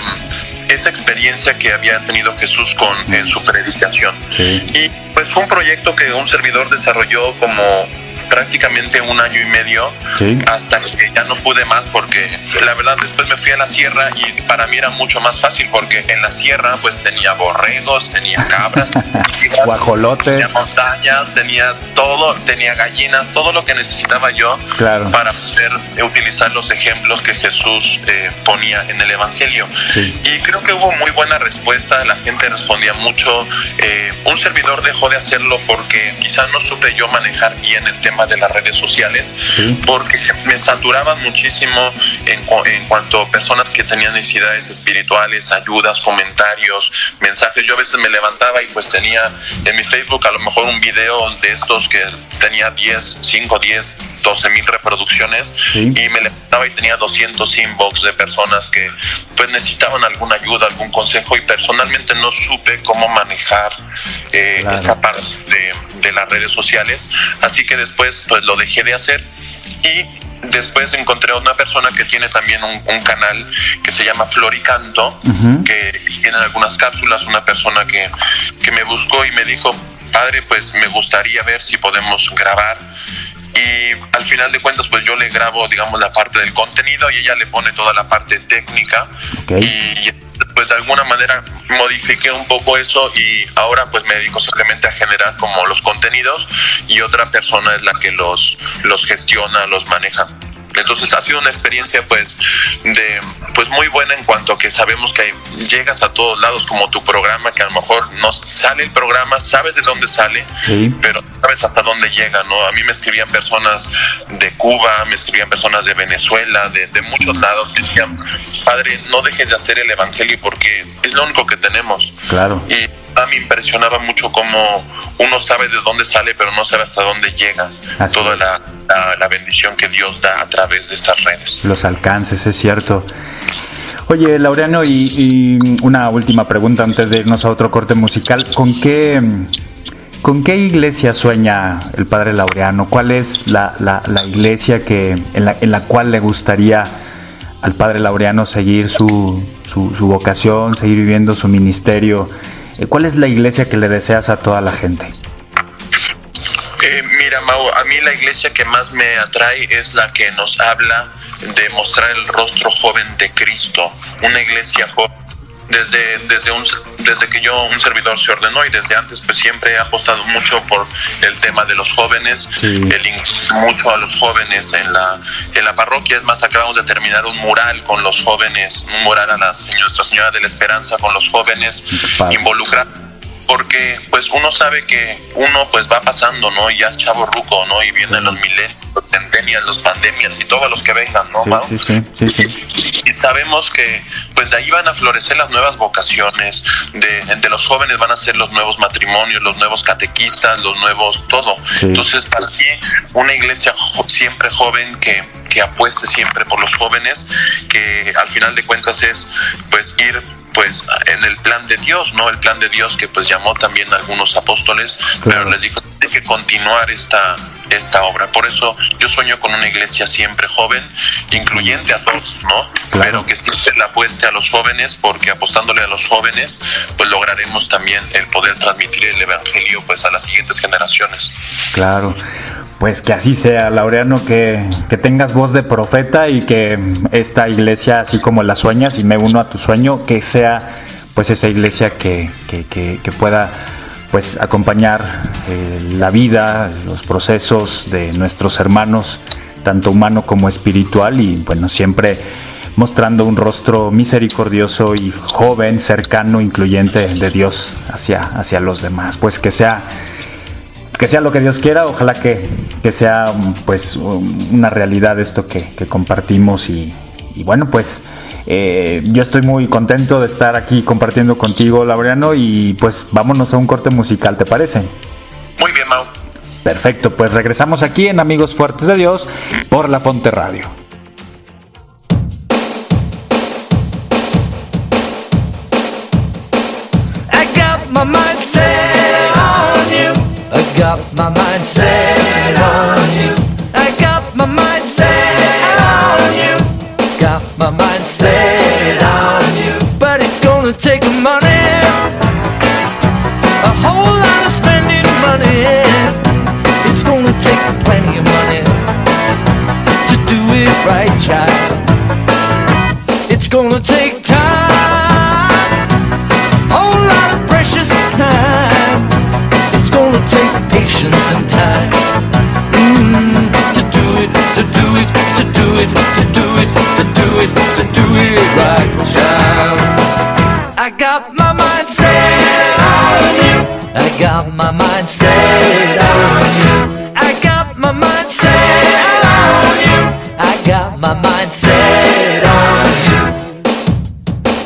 [SPEAKER 3] esa experiencia que había tenido Jesús con en su predicación. Y pues fue un proyecto que un servidor desarrolló como prácticamente un año y medio hasta que ya no pude más porque la verdad después me fui a la sierra y para mí era mucho más fácil porque en la sierra pues tenía borregos, tenía cabras,
[SPEAKER 2] guajolotes,
[SPEAKER 3] tenía montañas, tenía todo, tenía gallinas, todo lo que necesitaba yo para poder utilizar los ejemplos que Jesús eh, ponía en el Evangelio. Y creo que hubo muy buena respuesta, la gente respondía mucho. Eh, un servidor dejó de hacerlo porque quizás no supe yo manejar bien el tema de las redes sociales, porque me saturaban muchísimo en, en cuanto a personas que tenían necesidades espirituales, ayudas, comentarios, mensajes. Yo a veces me levantaba y pues tenía en mi Facebook a lo mejor un video de estos que tenía 10, 5, 10, 12 mil reproducciones y me levantaba y tenía 200 inbox de personas que pues necesitaban alguna ayuda, algún consejo y personalmente no supe cómo manejar eh, esta parte de, de, las redes sociales, así que después pues lo dejé de hacer y después encontré a una persona que tiene también un, canal que se llama Floricanto, que tiene algunas cápsulas, una persona que, que me buscó y me dijo, padre, pues me gustaría ver si podemos grabar y al final de cuentas pues yo le grabo digamos la parte del contenido y ella le pone toda la parte técnica y pues de alguna manera modifiqué un poco eso y ahora pues me dedico simplemente a generar como los contenidos y otra persona es la que los los gestiona, los maneja. Entonces ha sido una experiencia pues de pues muy buena en cuanto a que sabemos que llegas a todos lados como tu programa que a lo mejor no sale el programa, sabes de dónde sale, pero sabes hasta dónde llega, ¿no? A mí me escribían personas de Cuba, me escribían personas de Venezuela, de, de muchos lados que decían, padre, no dejes de hacer el evangelio porque es lo único que tenemos.
[SPEAKER 2] Claro.
[SPEAKER 3] Y a mí me impresionaba mucho cómo uno sabe de dónde sale, pero no sabe hasta dónde llega toda la, la, bendición que Dios da a través de estas redes.
[SPEAKER 2] Los alcances, es cierto. Oye, Laureano, y, una última pregunta antes de irnos a otro corte musical. ¿Con qué, con qué iglesia sueña el padre Laureano? ¿Cuál es la, la, la iglesia que, en, la, en la cual le gustaría al padre Laureano seguir su, su, su vocación, seguir viviendo su ministerio? Eh, ¿Cuál es la iglesia que le deseas a toda la gente?
[SPEAKER 3] Eh, mira, Mau, a mí la iglesia que más me atrae es la que nos habla de mostrar el rostro joven de Cristo, una iglesia joven desde, desde, un, desde que yo, un servidor, se ordenó y desde antes, pues siempre he apostado mucho por el tema de los jóvenes, el mucho a los jóvenes en la, en la parroquia. Es más, acabamos de terminar un mural con los jóvenes, un mural a la Nuestra Señora de la Esperanza con los jóvenes involucrados porque pues uno sabe que uno pues va pasando, ¿no? Y ya es chavo ruco, ¿no? Y vienen los milenios, los centenias, los pandemias y todos los que vengan, ¿no?
[SPEAKER 2] Sí, sí, sí,
[SPEAKER 3] y, sabemos que pues de ahí van a florecer las nuevas vocaciones, de, de los jóvenes van a ser los nuevos matrimonios, los nuevos catequistas, los nuevos, todo. Entonces para mí una iglesia siempre joven que, que apueste siempre por los jóvenes, que al final de cuentas es pues ir pues en el plan de Dios, ¿no? El plan de Dios que pues llamó también a algunos apóstoles, pero les dijo, hay que continuar esta, esta obra. Por eso yo sueño con una iglesia siempre joven, incluyente a todos, ¿no? Pero que siempre la apueste a los jóvenes, porque apostándole a los jóvenes, pues lograremos también el poder transmitir el evangelio pues a las siguientes generaciones.
[SPEAKER 2] Claro. Pues que así sea, Laureano, que, que, tengas voz de profeta y que esta iglesia, así como la sueñas, y me uno a tu sueño, que sea pues esa iglesia que, que, que pueda pues acompañar eh, la vida, los procesos de nuestros hermanos, tanto humano como espiritual, y bueno, siempre mostrando un rostro misericordioso y joven, cercano, incluyente de Dios hacia, hacia los demás. Pues que sea que sea lo que Dios quiera, ojalá que, sea pues una realidad esto que, compartimos y, bueno pues eh, yo estoy muy contento de estar aquí compartiendo contigo Laureano y pues vámonos a un corte musical, ¿te parece?
[SPEAKER 3] Muy bien, Mau.
[SPEAKER 2] Perfecto, pues regresamos aquí en Amigos Fuertes de Dios por La Ponte Radio.
[SPEAKER 9] Got my mind set on you. I got my mind set on you. Got my mind set on you. But it's gonna take money. A whole lot of spending money. It's gonna take plenty of money to do it right, child. It's gonna take patience and time mm, to do it, to do it, to do it, to do it, to do it, to do it right, child. I got my mind set on you. I got my mind set on you. I got my mind set on you. I got my mind set on you.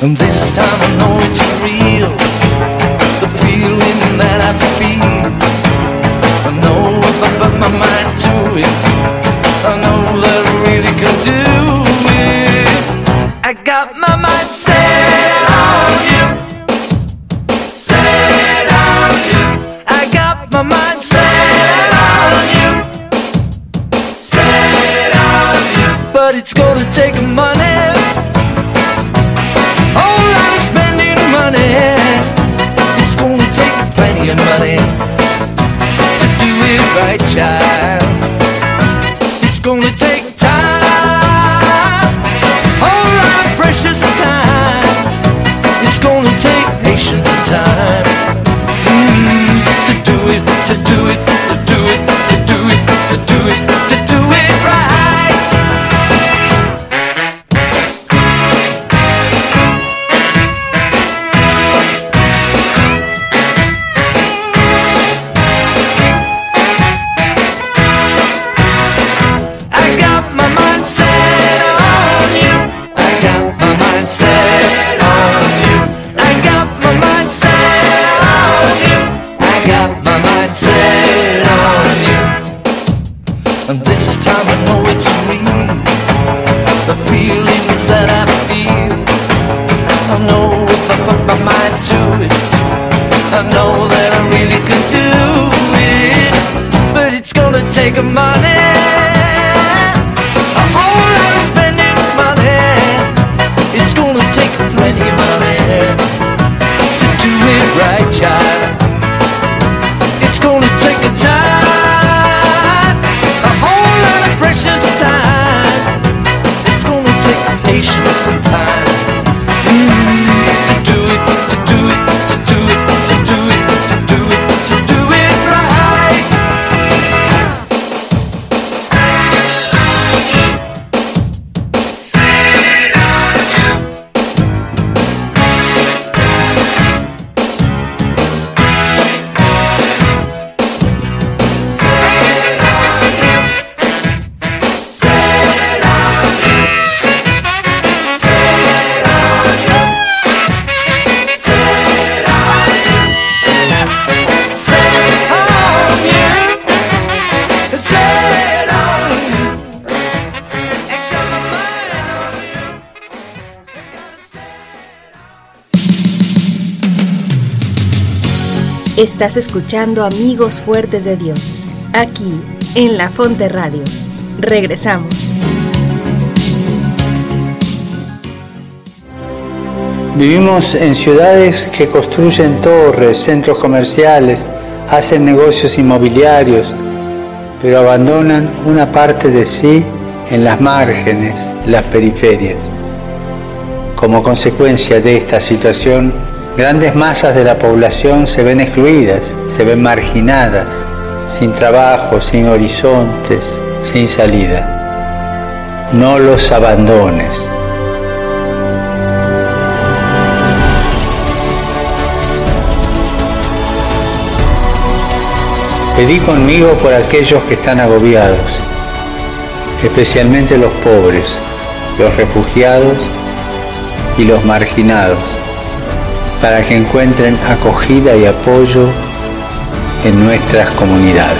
[SPEAKER 9] And this time to do
[SPEAKER 4] Estás escuchando Amigos Fuertes de Dios, aquí en La Fonte Radio. Regresamos.
[SPEAKER 10] Vivimos en ciudades que construyen torres, centros comerciales, hacen negocios inmobiliarios, pero abandonan una parte de sí en las márgenes, las periferias. Como consecuencia de esta situación, grandes masas de la población se ven excluidas, se ven marginadas, sin trabajo, sin horizontes, sin salida. No los abandones. Pedí conmigo por aquellos que están agobiados, especialmente los pobres, los refugiados y los marginados, para que encuentren acogida y apoyo en nuestras comunidades.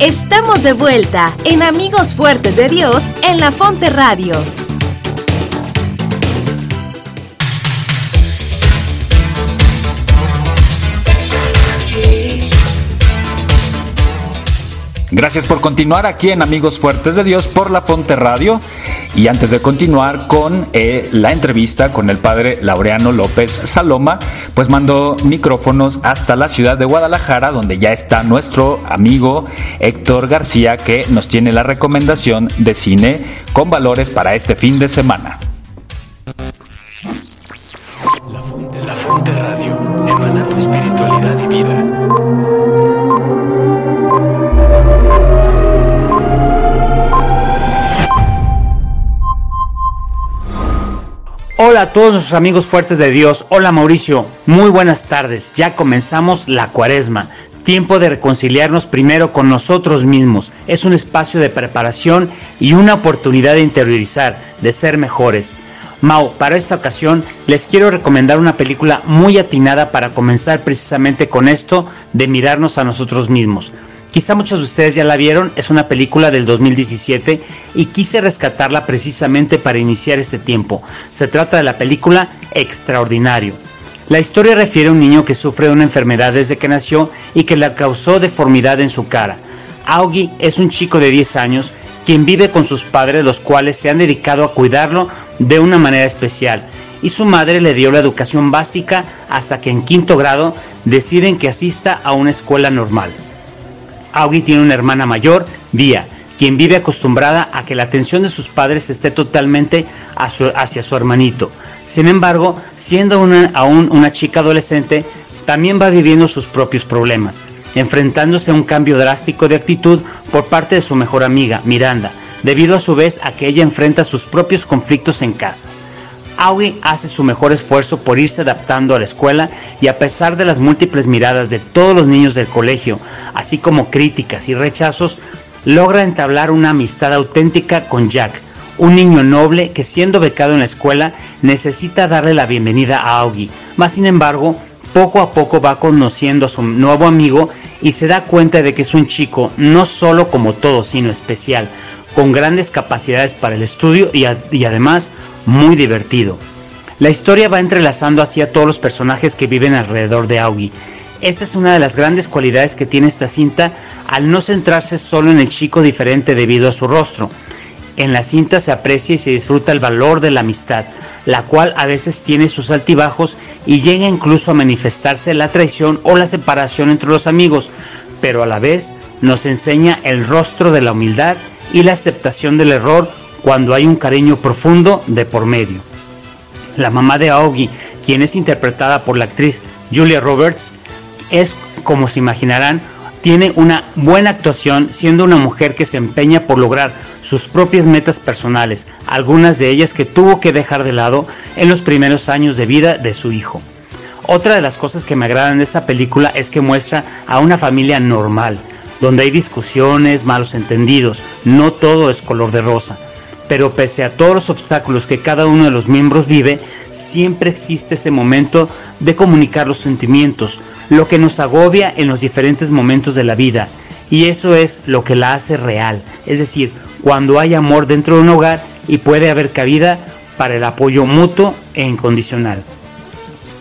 [SPEAKER 4] Estamos de vuelta en Amigos Fuertes de Dios en la Fonte Radio.
[SPEAKER 2] Gracias por continuar aquí en Amigos Fuertes de Dios por la Fonte Radio. Y antes de continuar con eh, la entrevista con el padre Laureano López Saloma, pues mando micrófonos hasta la ciudad de Guadalajara, donde ya está nuestro amigo Héctor García, que nos tiene la recomendación de cine con valores para este fin de semana.
[SPEAKER 8] La Fonte, la Fonte Radio, emanando espiritualidad y vida.
[SPEAKER 11] Hola a todos nuestros amigos fuertes de Dios. Hola Mauricio, muy buenas tardes. Ya comenzamos la cuaresma. Tiempo de reconciliarnos primero con nosotros mismos. Es un espacio de preparación y una oportunidad de interiorizar, de ser mejores. Mau, para esta ocasión les quiero recomendar una película muy atinada para comenzar precisamente con esto de mirarnos a nosotros mismos. Quizá muchos de ustedes ya la vieron, es una película del 2017 y quise rescatarla precisamente para iniciar este tiempo. Se trata de la película Extraordinario. La historia refiere a un niño que sufre una enfermedad desde que nació y que le causó deformidad en su cara. Augie es un chico de 10 años quien vive con sus padres los cuales se han dedicado a cuidarlo de una manera especial y su madre le dio la educación básica hasta que en quinto grado deciden que asista a una escuela normal. Augie tiene una hermana mayor, Via, quien vive acostumbrada a que la atención de sus padres esté totalmente hacia su hermanito. Sin embargo, siendo aún una chica adolescente, también va viviendo sus propios problemas, enfrentándose a un cambio drástico de actitud por parte de su mejor amiga, Miranda, debido a su vez a que ella enfrenta sus propios conflictos en casa. Augie hace su mejor esfuerzo por irse adaptando a la escuela y a pesar de las múltiples miradas de todos los niños del colegio, así como críticas y rechazos, logra entablar una amistad auténtica con Jack, un niño noble que siendo becado en la escuela necesita darle la bienvenida a Augie, mas sin embargo, poco a poco va conociendo a su nuevo amigo y se da cuenta de que es un chico no solo como todo, sino especial, con grandes capacidades para el estudio y, además muy divertido. La historia va entrelazando así a todos los personajes que viven alrededor de Augie. Esta es una de las grandes cualidades que tiene esta cinta al no centrarse solo en el chico diferente debido a su rostro. En la cinta se aprecia y se disfruta el valor de la amistad, la cual a veces tiene sus altibajos y llega incluso a manifestarse la traición o la separación entre los amigos, pero a la vez nos enseña el rostro de la humildad y la aceptación del error cuando hay un cariño profundo de por medio. La mamá de Augie, quien es interpretada por la actriz Julia Roberts, es, como se imaginarán, tiene una buena actuación siendo una mujer que se empeña por lograr sus propias metas personales, algunas de ellas que tuvo que dejar de lado en los primeros años de vida de su hijo. Otra de las cosas que me agradan de esta película es que muestra a una familia normal, donde hay discusiones, malos entendidos, no todo es color de rosa pero pese a todos los obstáculos que cada uno de los miembros vive, siempre existe ese momento de comunicar los sentimientos, lo que nos agobia en los diferentes momentos de la vida, Y eso es lo que la hace real. Es decir, cuando hay amor dentro de un hogar y puede haber cabida para el apoyo mutuo e incondicional.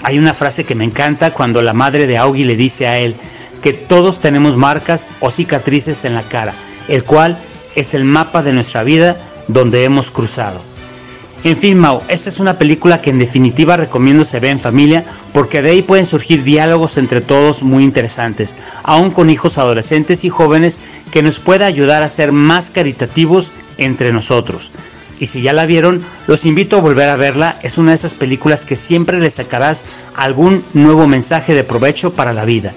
[SPEAKER 11] Hay una frase que me encanta cuando la madre de Augie le dice a él que todos tenemos marcas o cicatrices en la cara, el cual es el mapa de nuestra vida donde hemos cruzado. En fin, Mau, esta es una película que en definitiva recomiendo se vea en familia porque de ahí pueden surgir diálogos entre todos muy interesantes, aún con hijos adolescentes y jóvenes que nos pueda ayudar a ser más caritativos entre nosotros. Y si ya la vieron, los invito a volver a verla. Es una de esas películas que siempre le sacarás algún nuevo mensaje de provecho para la vida.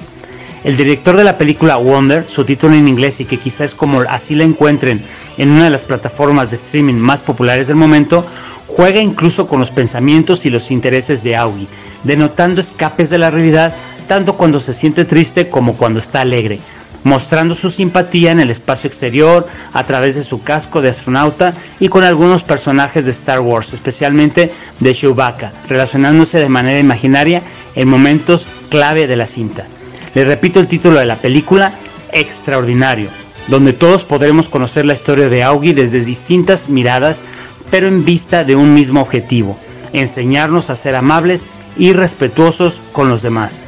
[SPEAKER 11] El director de la película Wonder, su título en inglés y que quizás como así la encuentren en una de las plataformas de streaming más populares del momento, juega incluso con los pensamientos y los intereses de Augie, denotando escapes de la realidad tanto cuando se siente triste como cuando está alegre, mostrando su simpatía en el espacio exterior a través de su casco de astronauta y con algunos personajes de Star Wars, especialmente de Chewbacca, relacionándose de manera imaginaria en momentos clave de la cinta. Le repito el título de la película, Extraordinario, donde todos podremos conocer la historia de Augie desde distintas miradas, pero en vista de un mismo objetivo, enseñarnos a ser amables y respetuosos con los demás.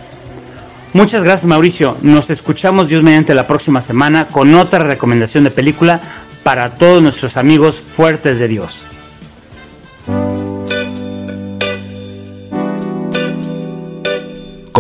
[SPEAKER 11] Muchas gracias Mauricio, nos escuchamos Dios mediante la próxima semana con otra recomendación de película para todos nuestros amigos fuertes de Dios.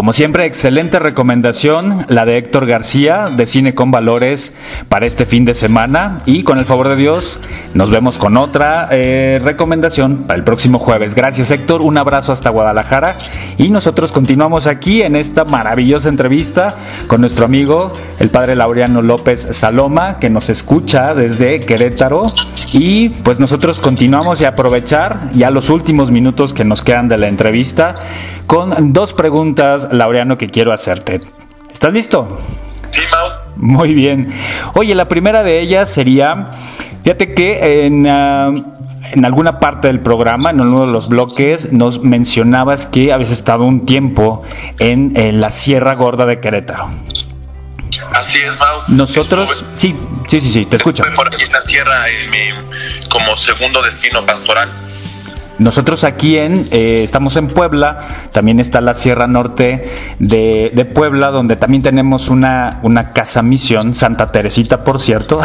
[SPEAKER 2] Como siempre, excelente recomendación, la de Héctor García, de Cine con Valores, para este fin de semana. Y con el favor de Dios, nos vemos con otra eh, recomendación para el próximo jueves. Gracias, Héctor. Un abrazo hasta Guadalajara. Y nosotros continuamos aquí en esta maravillosa entrevista con nuestro amigo, el padre Laureano López Saloma, que nos escucha desde Querétaro. Y pues nosotros continuamos y aprovechar ya los últimos minutos que nos quedan de la entrevista con dos preguntas, Laureano, que quiero hacerte. ¿Estás listo?
[SPEAKER 3] Sí, Mau.
[SPEAKER 2] Muy bien. Oye, la primera de ellas sería, fíjate que en, ah, en alguna parte del programa, en uno de los bloques, nos mencionabas que habías estado un tiempo en, en la Sierra Gorda de Querétaro.
[SPEAKER 3] Así es, Mau.
[SPEAKER 2] Nosotros,
[SPEAKER 3] Estuve-
[SPEAKER 2] sí, sí, sí, sí, te escucho.
[SPEAKER 3] por aquí en la sierra en mi, como segundo destino pastoral.
[SPEAKER 2] Nosotros aquí en, eh, estamos en Puebla, también está la Sierra Norte de, de Puebla, donde también tenemos una, una casa misión, Santa Teresita, por cierto,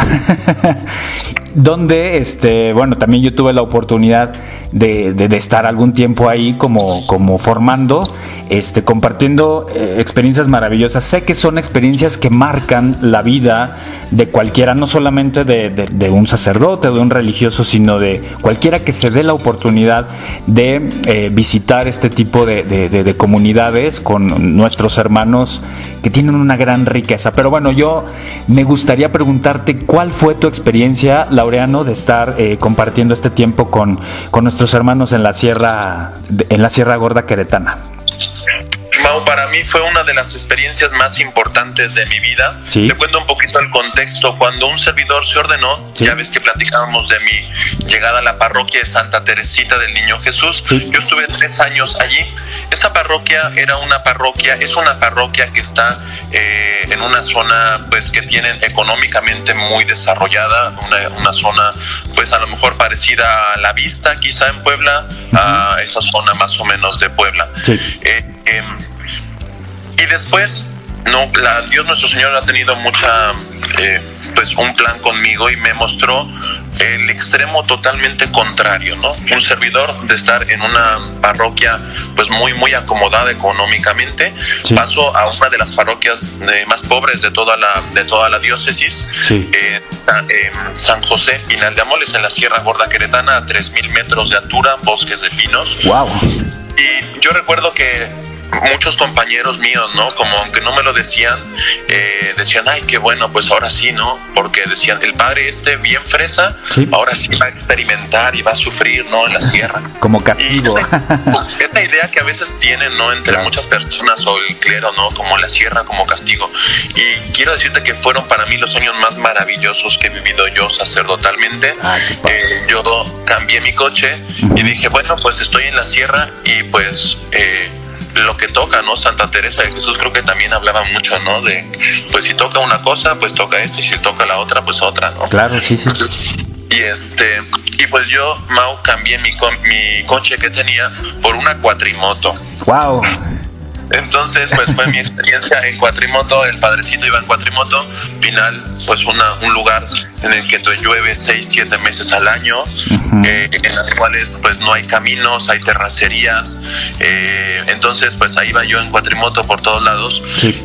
[SPEAKER 2] donde, este, bueno, también yo tuve la oportunidad de, de- de estar algún tiempo ahí como, como formando, este, compartiendo eh, experiencias maravillosas. Sé que son experiencias que marcan la vida de cualquiera, no solamente de, un sacerdote, de un religioso, sino de cualquiera que se dé la oportunidad de eh, visitar este tipo de comunidades con nuestros hermanos que tienen una gran riqueza. Pero bueno, yo me gustaría preguntarte cuál fue tu experiencia, Laureano, de estar eh, compartiendo este tiempo con, con nuestros hermanos en la Sierra, en la Sierra Gorda Queretana.
[SPEAKER 3] Mau, para mí fue una de las experiencias más importantes de mi vida.
[SPEAKER 2] Sí.
[SPEAKER 3] Te cuento un poquito el contexto. Cuando un servidor se ordenó,
[SPEAKER 2] Sí.
[SPEAKER 3] ya ves que platicábamos de mi llegada a la parroquia de Santa Teresita del Niño Jesús.
[SPEAKER 2] Sí.
[SPEAKER 3] Yo estuve tres años allí. Esa parroquia era una parroquia, es una parroquia que está eh, en una zona pues que tienen económicamente muy desarrollada, una, una zona pues a lo mejor parecida a la vista quizá en Puebla, a esa zona más o menos de Puebla.
[SPEAKER 2] Sí.
[SPEAKER 3] Eh, em, y después, no, la, Dios nuestro Señor ha tenido mucha, eh, pues un plan conmigo y me mostró el extremo totalmente contrario, ¿no? Un servidor de estar en una parroquia, pues muy, muy acomodada económicamente,
[SPEAKER 2] Sí.
[SPEAKER 3] paso a una de las parroquias más pobres de toda la, de toda la diócesis,
[SPEAKER 2] Sí.
[SPEAKER 3] eh, San- em, San José Pinaldeamoles en la Sierra Gorda Queretana, a 3.000 metros de altura, bosques de pinos.
[SPEAKER 2] ¡Wow!
[SPEAKER 3] Y yo recuerdo que muchos compañeros míos, ¿no? Como aunque no me lo decían, eh, decían, ay, qué bueno, pues ahora sí, ¿no? Porque decían, el padre este bien fresa,
[SPEAKER 2] Sí.
[SPEAKER 3] ahora sí va a experimentar y va a sufrir, ¿no? En la sierra.
[SPEAKER 2] Como castigo.
[SPEAKER 3] esta, esta idea que a veces tienen, ¿no? Entre
[SPEAKER 2] Claro.
[SPEAKER 3] muchas personas o el clero, ¿no? Como la sierra como castigo. Y quiero decirte que fueron para mí los años más maravillosos que he vivido yo sacerdotalmente.
[SPEAKER 2] Ah, qué padre.
[SPEAKER 3] Eh, yo cambié mi coche y dije, bueno, pues estoy en la sierra y pues... eh, lo que toca, ¿no? Santa Teresa de Jesús creo que también hablaba mucho, ¿no? De, pues si toca una cosa, pues toca esto, y si toca la otra, pues otra, ¿no?
[SPEAKER 2] Claro, sí, sí.
[SPEAKER 3] Y este, y pues yo, Mau, cambié mi, mi coche que tenía por una cuatrimoto.
[SPEAKER 2] Wow.
[SPEAKER 3] Entonces, pues fue mi experiencia en cuatrimoto, el padrecito iba en cuatrimoto, final, pues una, un lugar en el que llueve seis, siete meses al año, eh, en las cuales pues no hay caminos, hay terracerías, eh, entonces pues ahí iba yo en cuatrimoto por todos lados.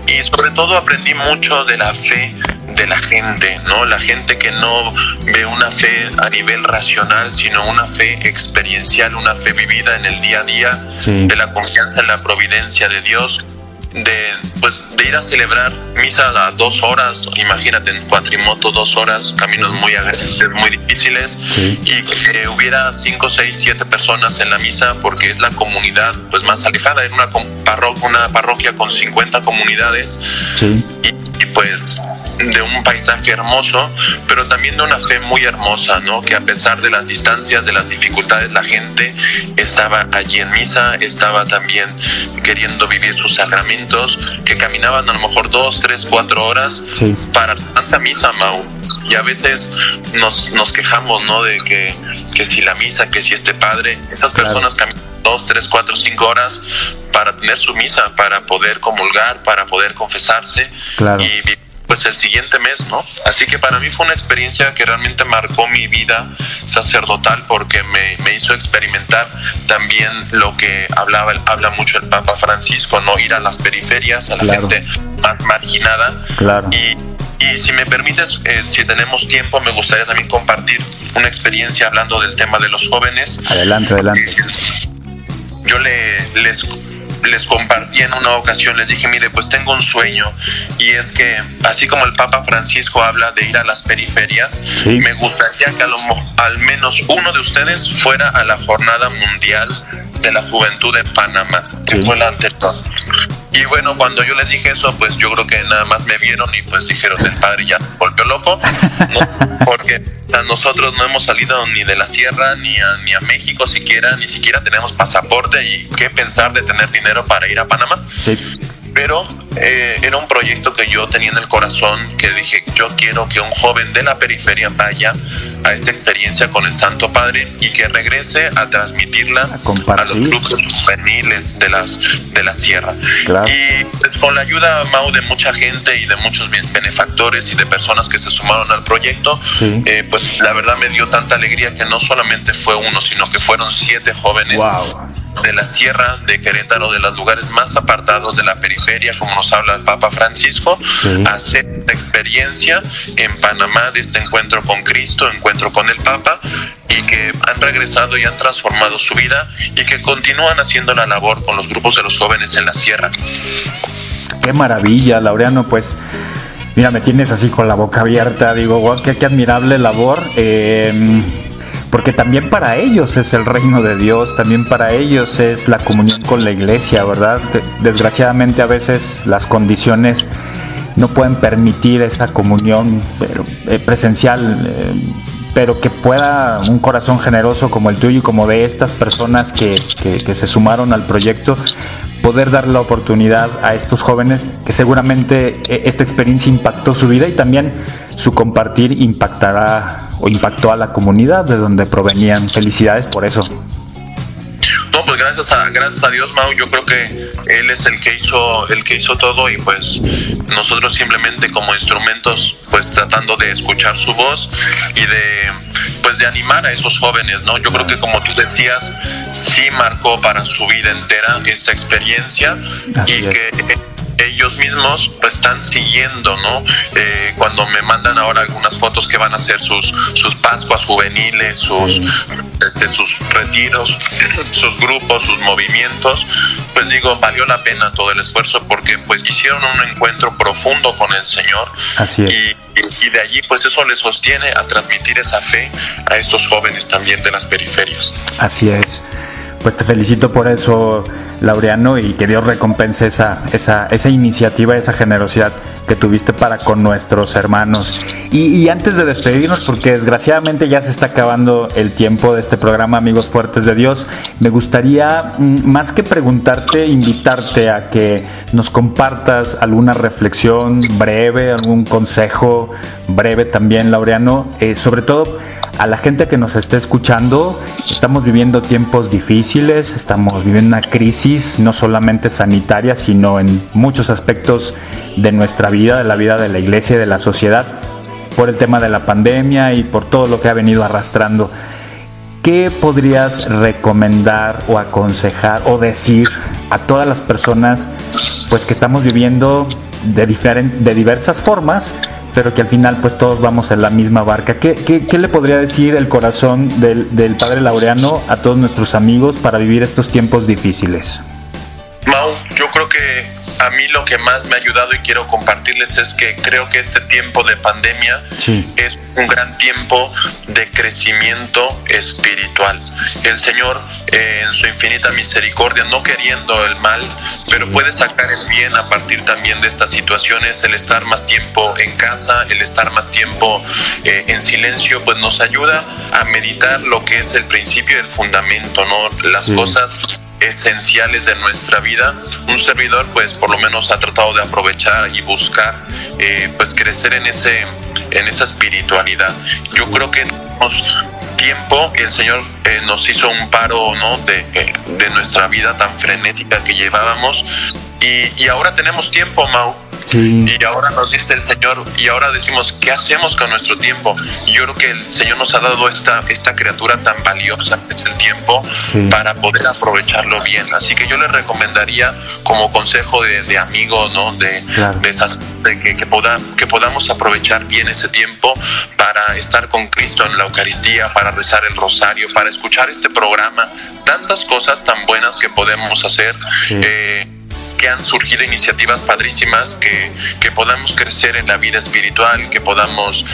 [SPEAKER 3] Y sobre todo aprendí mucho de la fe de la gente, ¿no? La gente que no ve una fe a nivel racional, sino una fe experiencial, una fe vivida en el día a día, de la confianza en la providencia de Dios, Dios de pues de ir a celebrar misa a dos horas, imagínate en cuatrimoto dos horas, caminos muy muy difíciles, y que hubiera cinco, seis, siete personas en la misa porque es la comunidad pues más alejada, era una parroquia, una parroquia con 50 comunidades, y, y pues de un paisaje hermoso, pero también de una fe muy hermosa, ¿no? Que a pesar de las distancias, de las dificultades, la gente estaba allí en misa, estaba también queriendo vivir sus que caminaban a lo mejor dos, tres, cuatro horas para tanta misa, Mau. Y a veces nos, nos quejamos, ¿no? De que, que si la misa, que si este padre, esas personas caminan dos, tres, cuatro, cinco horas para tener su misa, para poder comulgar, para poder confesarse y vivir pues el siguiente mes, ¿no? Así que para mí fue una experiencia que realmente marcó mi vida sacerdotal porque me, hizo experimentar también lo que hablaba, habla mucho el Papa Francisco, ¿no? Ir a las periferias, a la gente más marginada.
[SPEAKER 2] Claro.
[SPEAKER 3] Y, y si me permites, eh, si tenemos tiempo, me gustaría también compartir una experiencia hablando del tema de los jóvenes.
[SPEAKER 2] Adelante, adelante.
[SPEAKER 3] Yo le, les les compartí en una ocasión, les dije, mire, pues tengo un sueño y es que así como el Papa Francisco habla de ir a las periferias, me gustaría que al menos uno de ustedes fuera a la Jornada Mundial de la Juventud de Panamá, que fue la anterior. Y bueno, cuando yo les dije eso, pues yo creo que nada más me vieron y pues dijeron, el padre ya volvió loco, porque nosotros no hemos salido ni de la sierra ni a, ni a México siquiera, ni siquiera tenemos pasaporte y qué pensar de tener dinero para ir a Panamá.
[SPEAKER 2] Sí
[SPEAKER 3] pero eh, era un proyecto que yo tenía en el corazón, que dije, yo quiero que un joven de la periferia vaya a esta experiencia con el Santo Padre y que regrese a transmitirla a, los grupos juveniles de las de la sierra. Y pues, con la ayuda, Mau, de mucha gente y de muchos benefactores y de personas que se sumaron al proyecto, eh, pues la verdad me dio tanta alegría que no solamente fue uno, sino que fueron siete jóvenes de la sierra de Querétaro, de los lugares más apartados de la periferia, como nos habla el Papa Francisco, hacer esta experiencia en Panamá de este encuentro con Cristo, encuentro con el Papa, y que han regresado y han transformado su vida y que continúan haciendo la labor con los grupos de los jóvenes en la sierra.
[SPEAKER 2] Qué maravilla, Laureano, pues mira, me tienes así con la boca abierta, digo, wow, qué, qué admirable labor. Eh, porque también para ellos es el reino de Dios, también para ellos es la comunión con la iglesia, ¿verdad? Desgraciadamente a veces las condiciones no pueden permitir esa comunión eh, presencial, eh, pero que pueda un corazón generoso como el tuyo y como de estas personas que, se sumaron al proyecto, poder dar la oportunidad a estos jóvenes que seguramente eh, esta experiencia impactó su vida y también su compartir impactará o impactó a la comunidad de donde provenían. Felicidades por eso.
[SPEAKER 3] No, pues gracias a, gracias a Dios, Mau, yo creo que Él es el que hizo, el que hizo todo y pues nosotros simplemente como instrumentos, pues tratando de escuchar su voz y de, pues de animar a esos jóvenes, ¿no? Yo creo que como tú decías, sí marcó para su vida entera esta experiencia y que ellos mismos pues están siguiendo, ¿no? Eh, cuando me mandan ahora algunas fotos que van a hacer sus, sus Pascuas juveniles, sus, este, sus retiros, sus grupos, sus movimientos, pues digo, valió la pena todo el esfuerzo porque pues hicieron un encuentro profundo con el Señor.
[SPEAKER 2] Así es.
[SPEAKER 3] Y, y de allí pues eso les sostiene a transmitir esa fe a estos jóvenes también de las periferias.
[SPEAKER 2] Así es. Pues te felicito por eso, Laureano, y que Dios recompense esa, esa, esa iniciativa, esa generosidad que tuviste para con nuestros hermanos. Y, antes de despedirnos, porque desgraciadamente ya se está acabando el tiempo de este programa, Amigos Fuertes de Dios, me gustaría, mm, más que preguntarte, invitarte a que nos compartas alguna reflexión breve, algún consejo breve también, Laureano, eh, sobre todo a la gente que nos esté escuchando, estamos viviendo tiempos difíciles, estamos viviendo una crisis no solamente sanitaria, sino en muchos aspectos de nuestra vida, de la vida de la iglesia y de la sociedad, por el tema de la pandemia y por todo lo que ha venido arrastrando. ¿Qué podrías recomendar o aconsejar o decir a todas las personas pues que estamos viviendo de, de diversas formas, pero que al final pues todos vamos en la misma barca. ¿Qué, qué, le podría decir el corazón del, del, Padre Laureano a todos nuestros amigos para vivir estos tiempos difíciles?
[SPEAKER 3] Mau, yo creo que a mí lo que más me ha ayudado y quiero compartirles es que creo que este tiempo de pandemia es un gran tiempo de crecimiento espiritual. El Señor, eh, en su infinita misericordia, no queriendo el mal, pero puede sacar el bien a partir también de estas situaciones, el estar más tiempo en casa, el estar más tiempo eh, en silencio, pues nos ayuda a meditar lo que es el principio y el fundamento, ¿no? Las cosas esenciales de nuestra vida, un servidor pues por lo menos ha tratado de aprovechar y buscar eh, pues crecer en ese en esa espiritualidad. Yo creo que tiempo el Señor eh, nos hizo un paro ¿no? de, de, nuestra vida tan frenética que llevábamos y, y ahora tenemos tiempo, Mau, y ahora nos dice el Señor, y ahora decimos, ¿qué hacemos con nuestro tiempo? Yo creo que el Señor nos ha dado esta, esta criatura tan valiosa, que es el tiempo, para poder aprovecharlo bien. Así que yo le recomendaría como consejo de, de amigo, ¿no? De, de, esas, de que, que, que podamos aprovechar bien ese tiempo para estar con Cristo en la Eucaristía, para rezar el rosario, para escuchar este programa. Tantas cosas tan buenas que podemos hacer. Eh, que han surgido iniciativas padrísimas, que, que podamos crecer en la vida espiritual, que podamos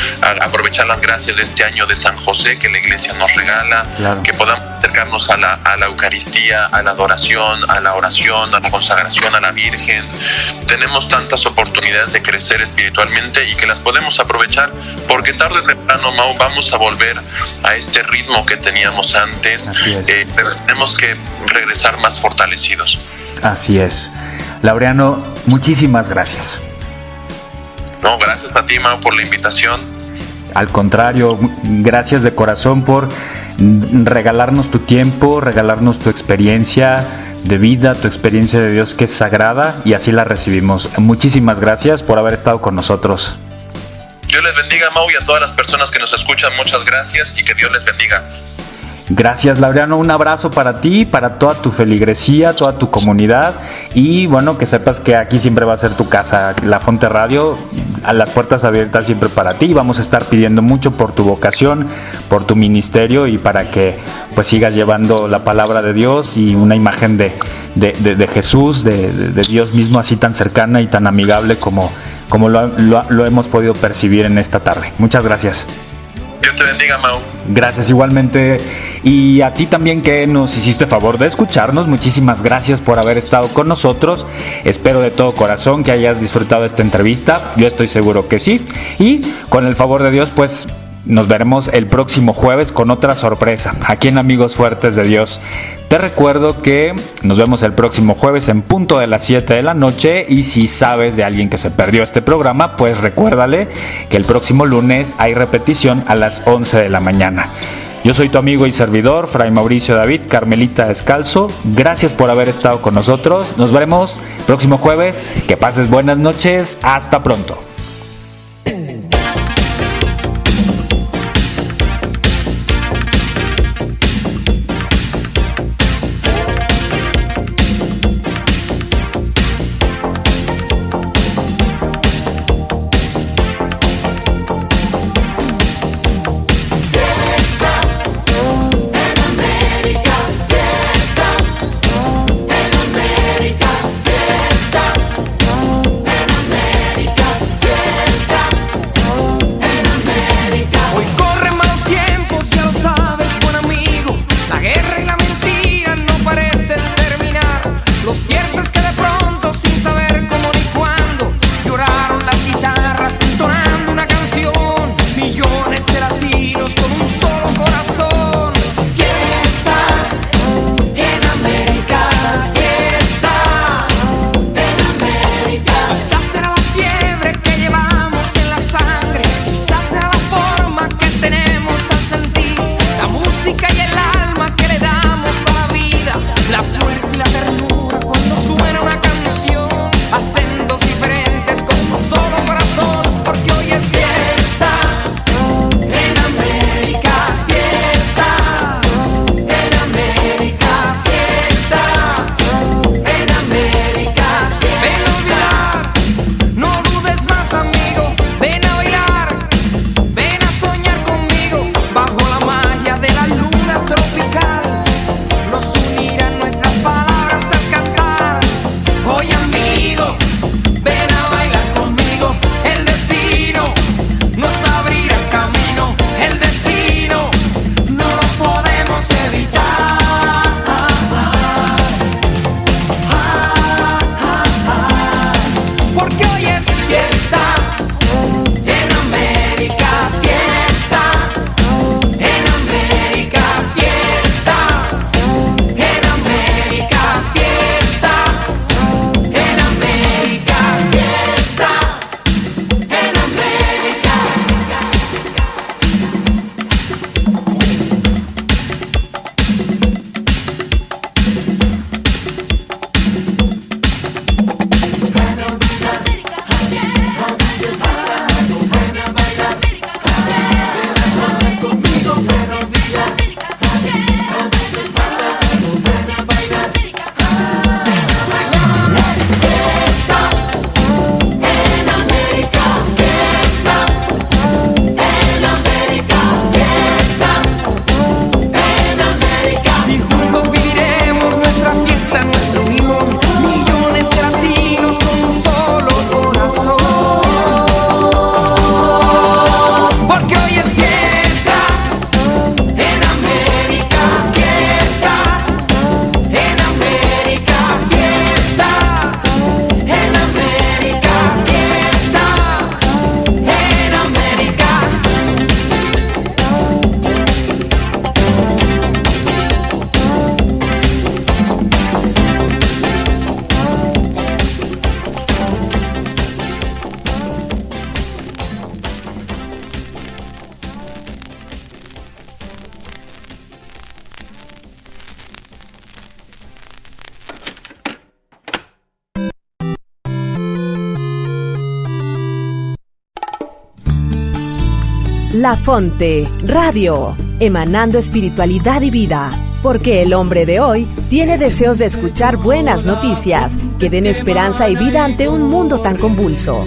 [SPEAKER 3] aprovechar las gracias de este año de San José que la iglesia nos regala, que podamos acercarnos a la, a la Eucaristía, a la adoración, a la oración, a la consagración a la Virgen. Tenemos tantas oportunidades de crecer espiritualmente y que las podemos aprovechar porque tarde o temprano vamos a volver a este ritmo que teníamos antes, eh, pero tenemos que regresar más fortalecidos.
[SPEAKER 2] Así es. Laureano, muchísimas gracias.
[SPEAKER 3] No, gracias a ti, Mau, por la invitación.
[SPEAKER 2] Al contrario, gracias de corazón por regalarnos tu tiempo, regalarnos tu experiencia de vida, tu experiencia de Dios que es sagrada y así la recibimos. Muchísimas gracias por haber estado con nosotros.
[SPEAKER 3] Dios les bendiga, Mau, y a todas las personas que nos escuchan, muchas gracias y que Dios les bendiga.
[SPEAKER 2] Gracias, Laureano. Un abrazo para ti, para toda tu feligresía, toda tu comunidad. Y bueno, que sepas que aquí siempre va a ser tu casa, la Fonte Radio, a las puertas abiertas siempre para ti. Vamos a estar pidiendo mucho por tu vocación, por tu ministerio y para que pues sigas llevando la palabra de Dios y una imagen de, de, Jesús, de, Dios mismo así tan cercana y tan amigable como, como lo hemos podido percibir en esta tarde. Muchas gracias.
[SPEAKER 3] Dios te bendiga, Mau.
[SPEAKER 2] Gracias igualmente. Y a ti también que nos hiciste favor de escucharnos, muchísimas gracias por haber estado con nosotros. Espero de todo corazón que hayas disfrutado esta entrevista. Yo estoy seguro que sí. Y con el favor de Dios, pues nos veremos el próximo jueves con otra sorpresa aquí en Amigos Fuertes de Dios. Te recuerdo que nos vemos el próximo jueves en punto de las 7 de la noche y si sabes de alguien que se perdió este programa, pues recuérdale que el próximo lunes hay repetición a las 11 de la mañana. Yo soy tu amigo y servidor, Fray Mauricio David, Carmelita Descalzo. Gracias por haber estado con nosotros. Nos veremos próximo jueves. Que pases buenas noches. Hasta pronto.
[SPEAKER 12] La Fonte Radio, emanando espiritualidad y vida. Porque el hombre de hoy tiene deseos de escuchar buenas noticias que den esperanza y vida ante un mundo tan convulso.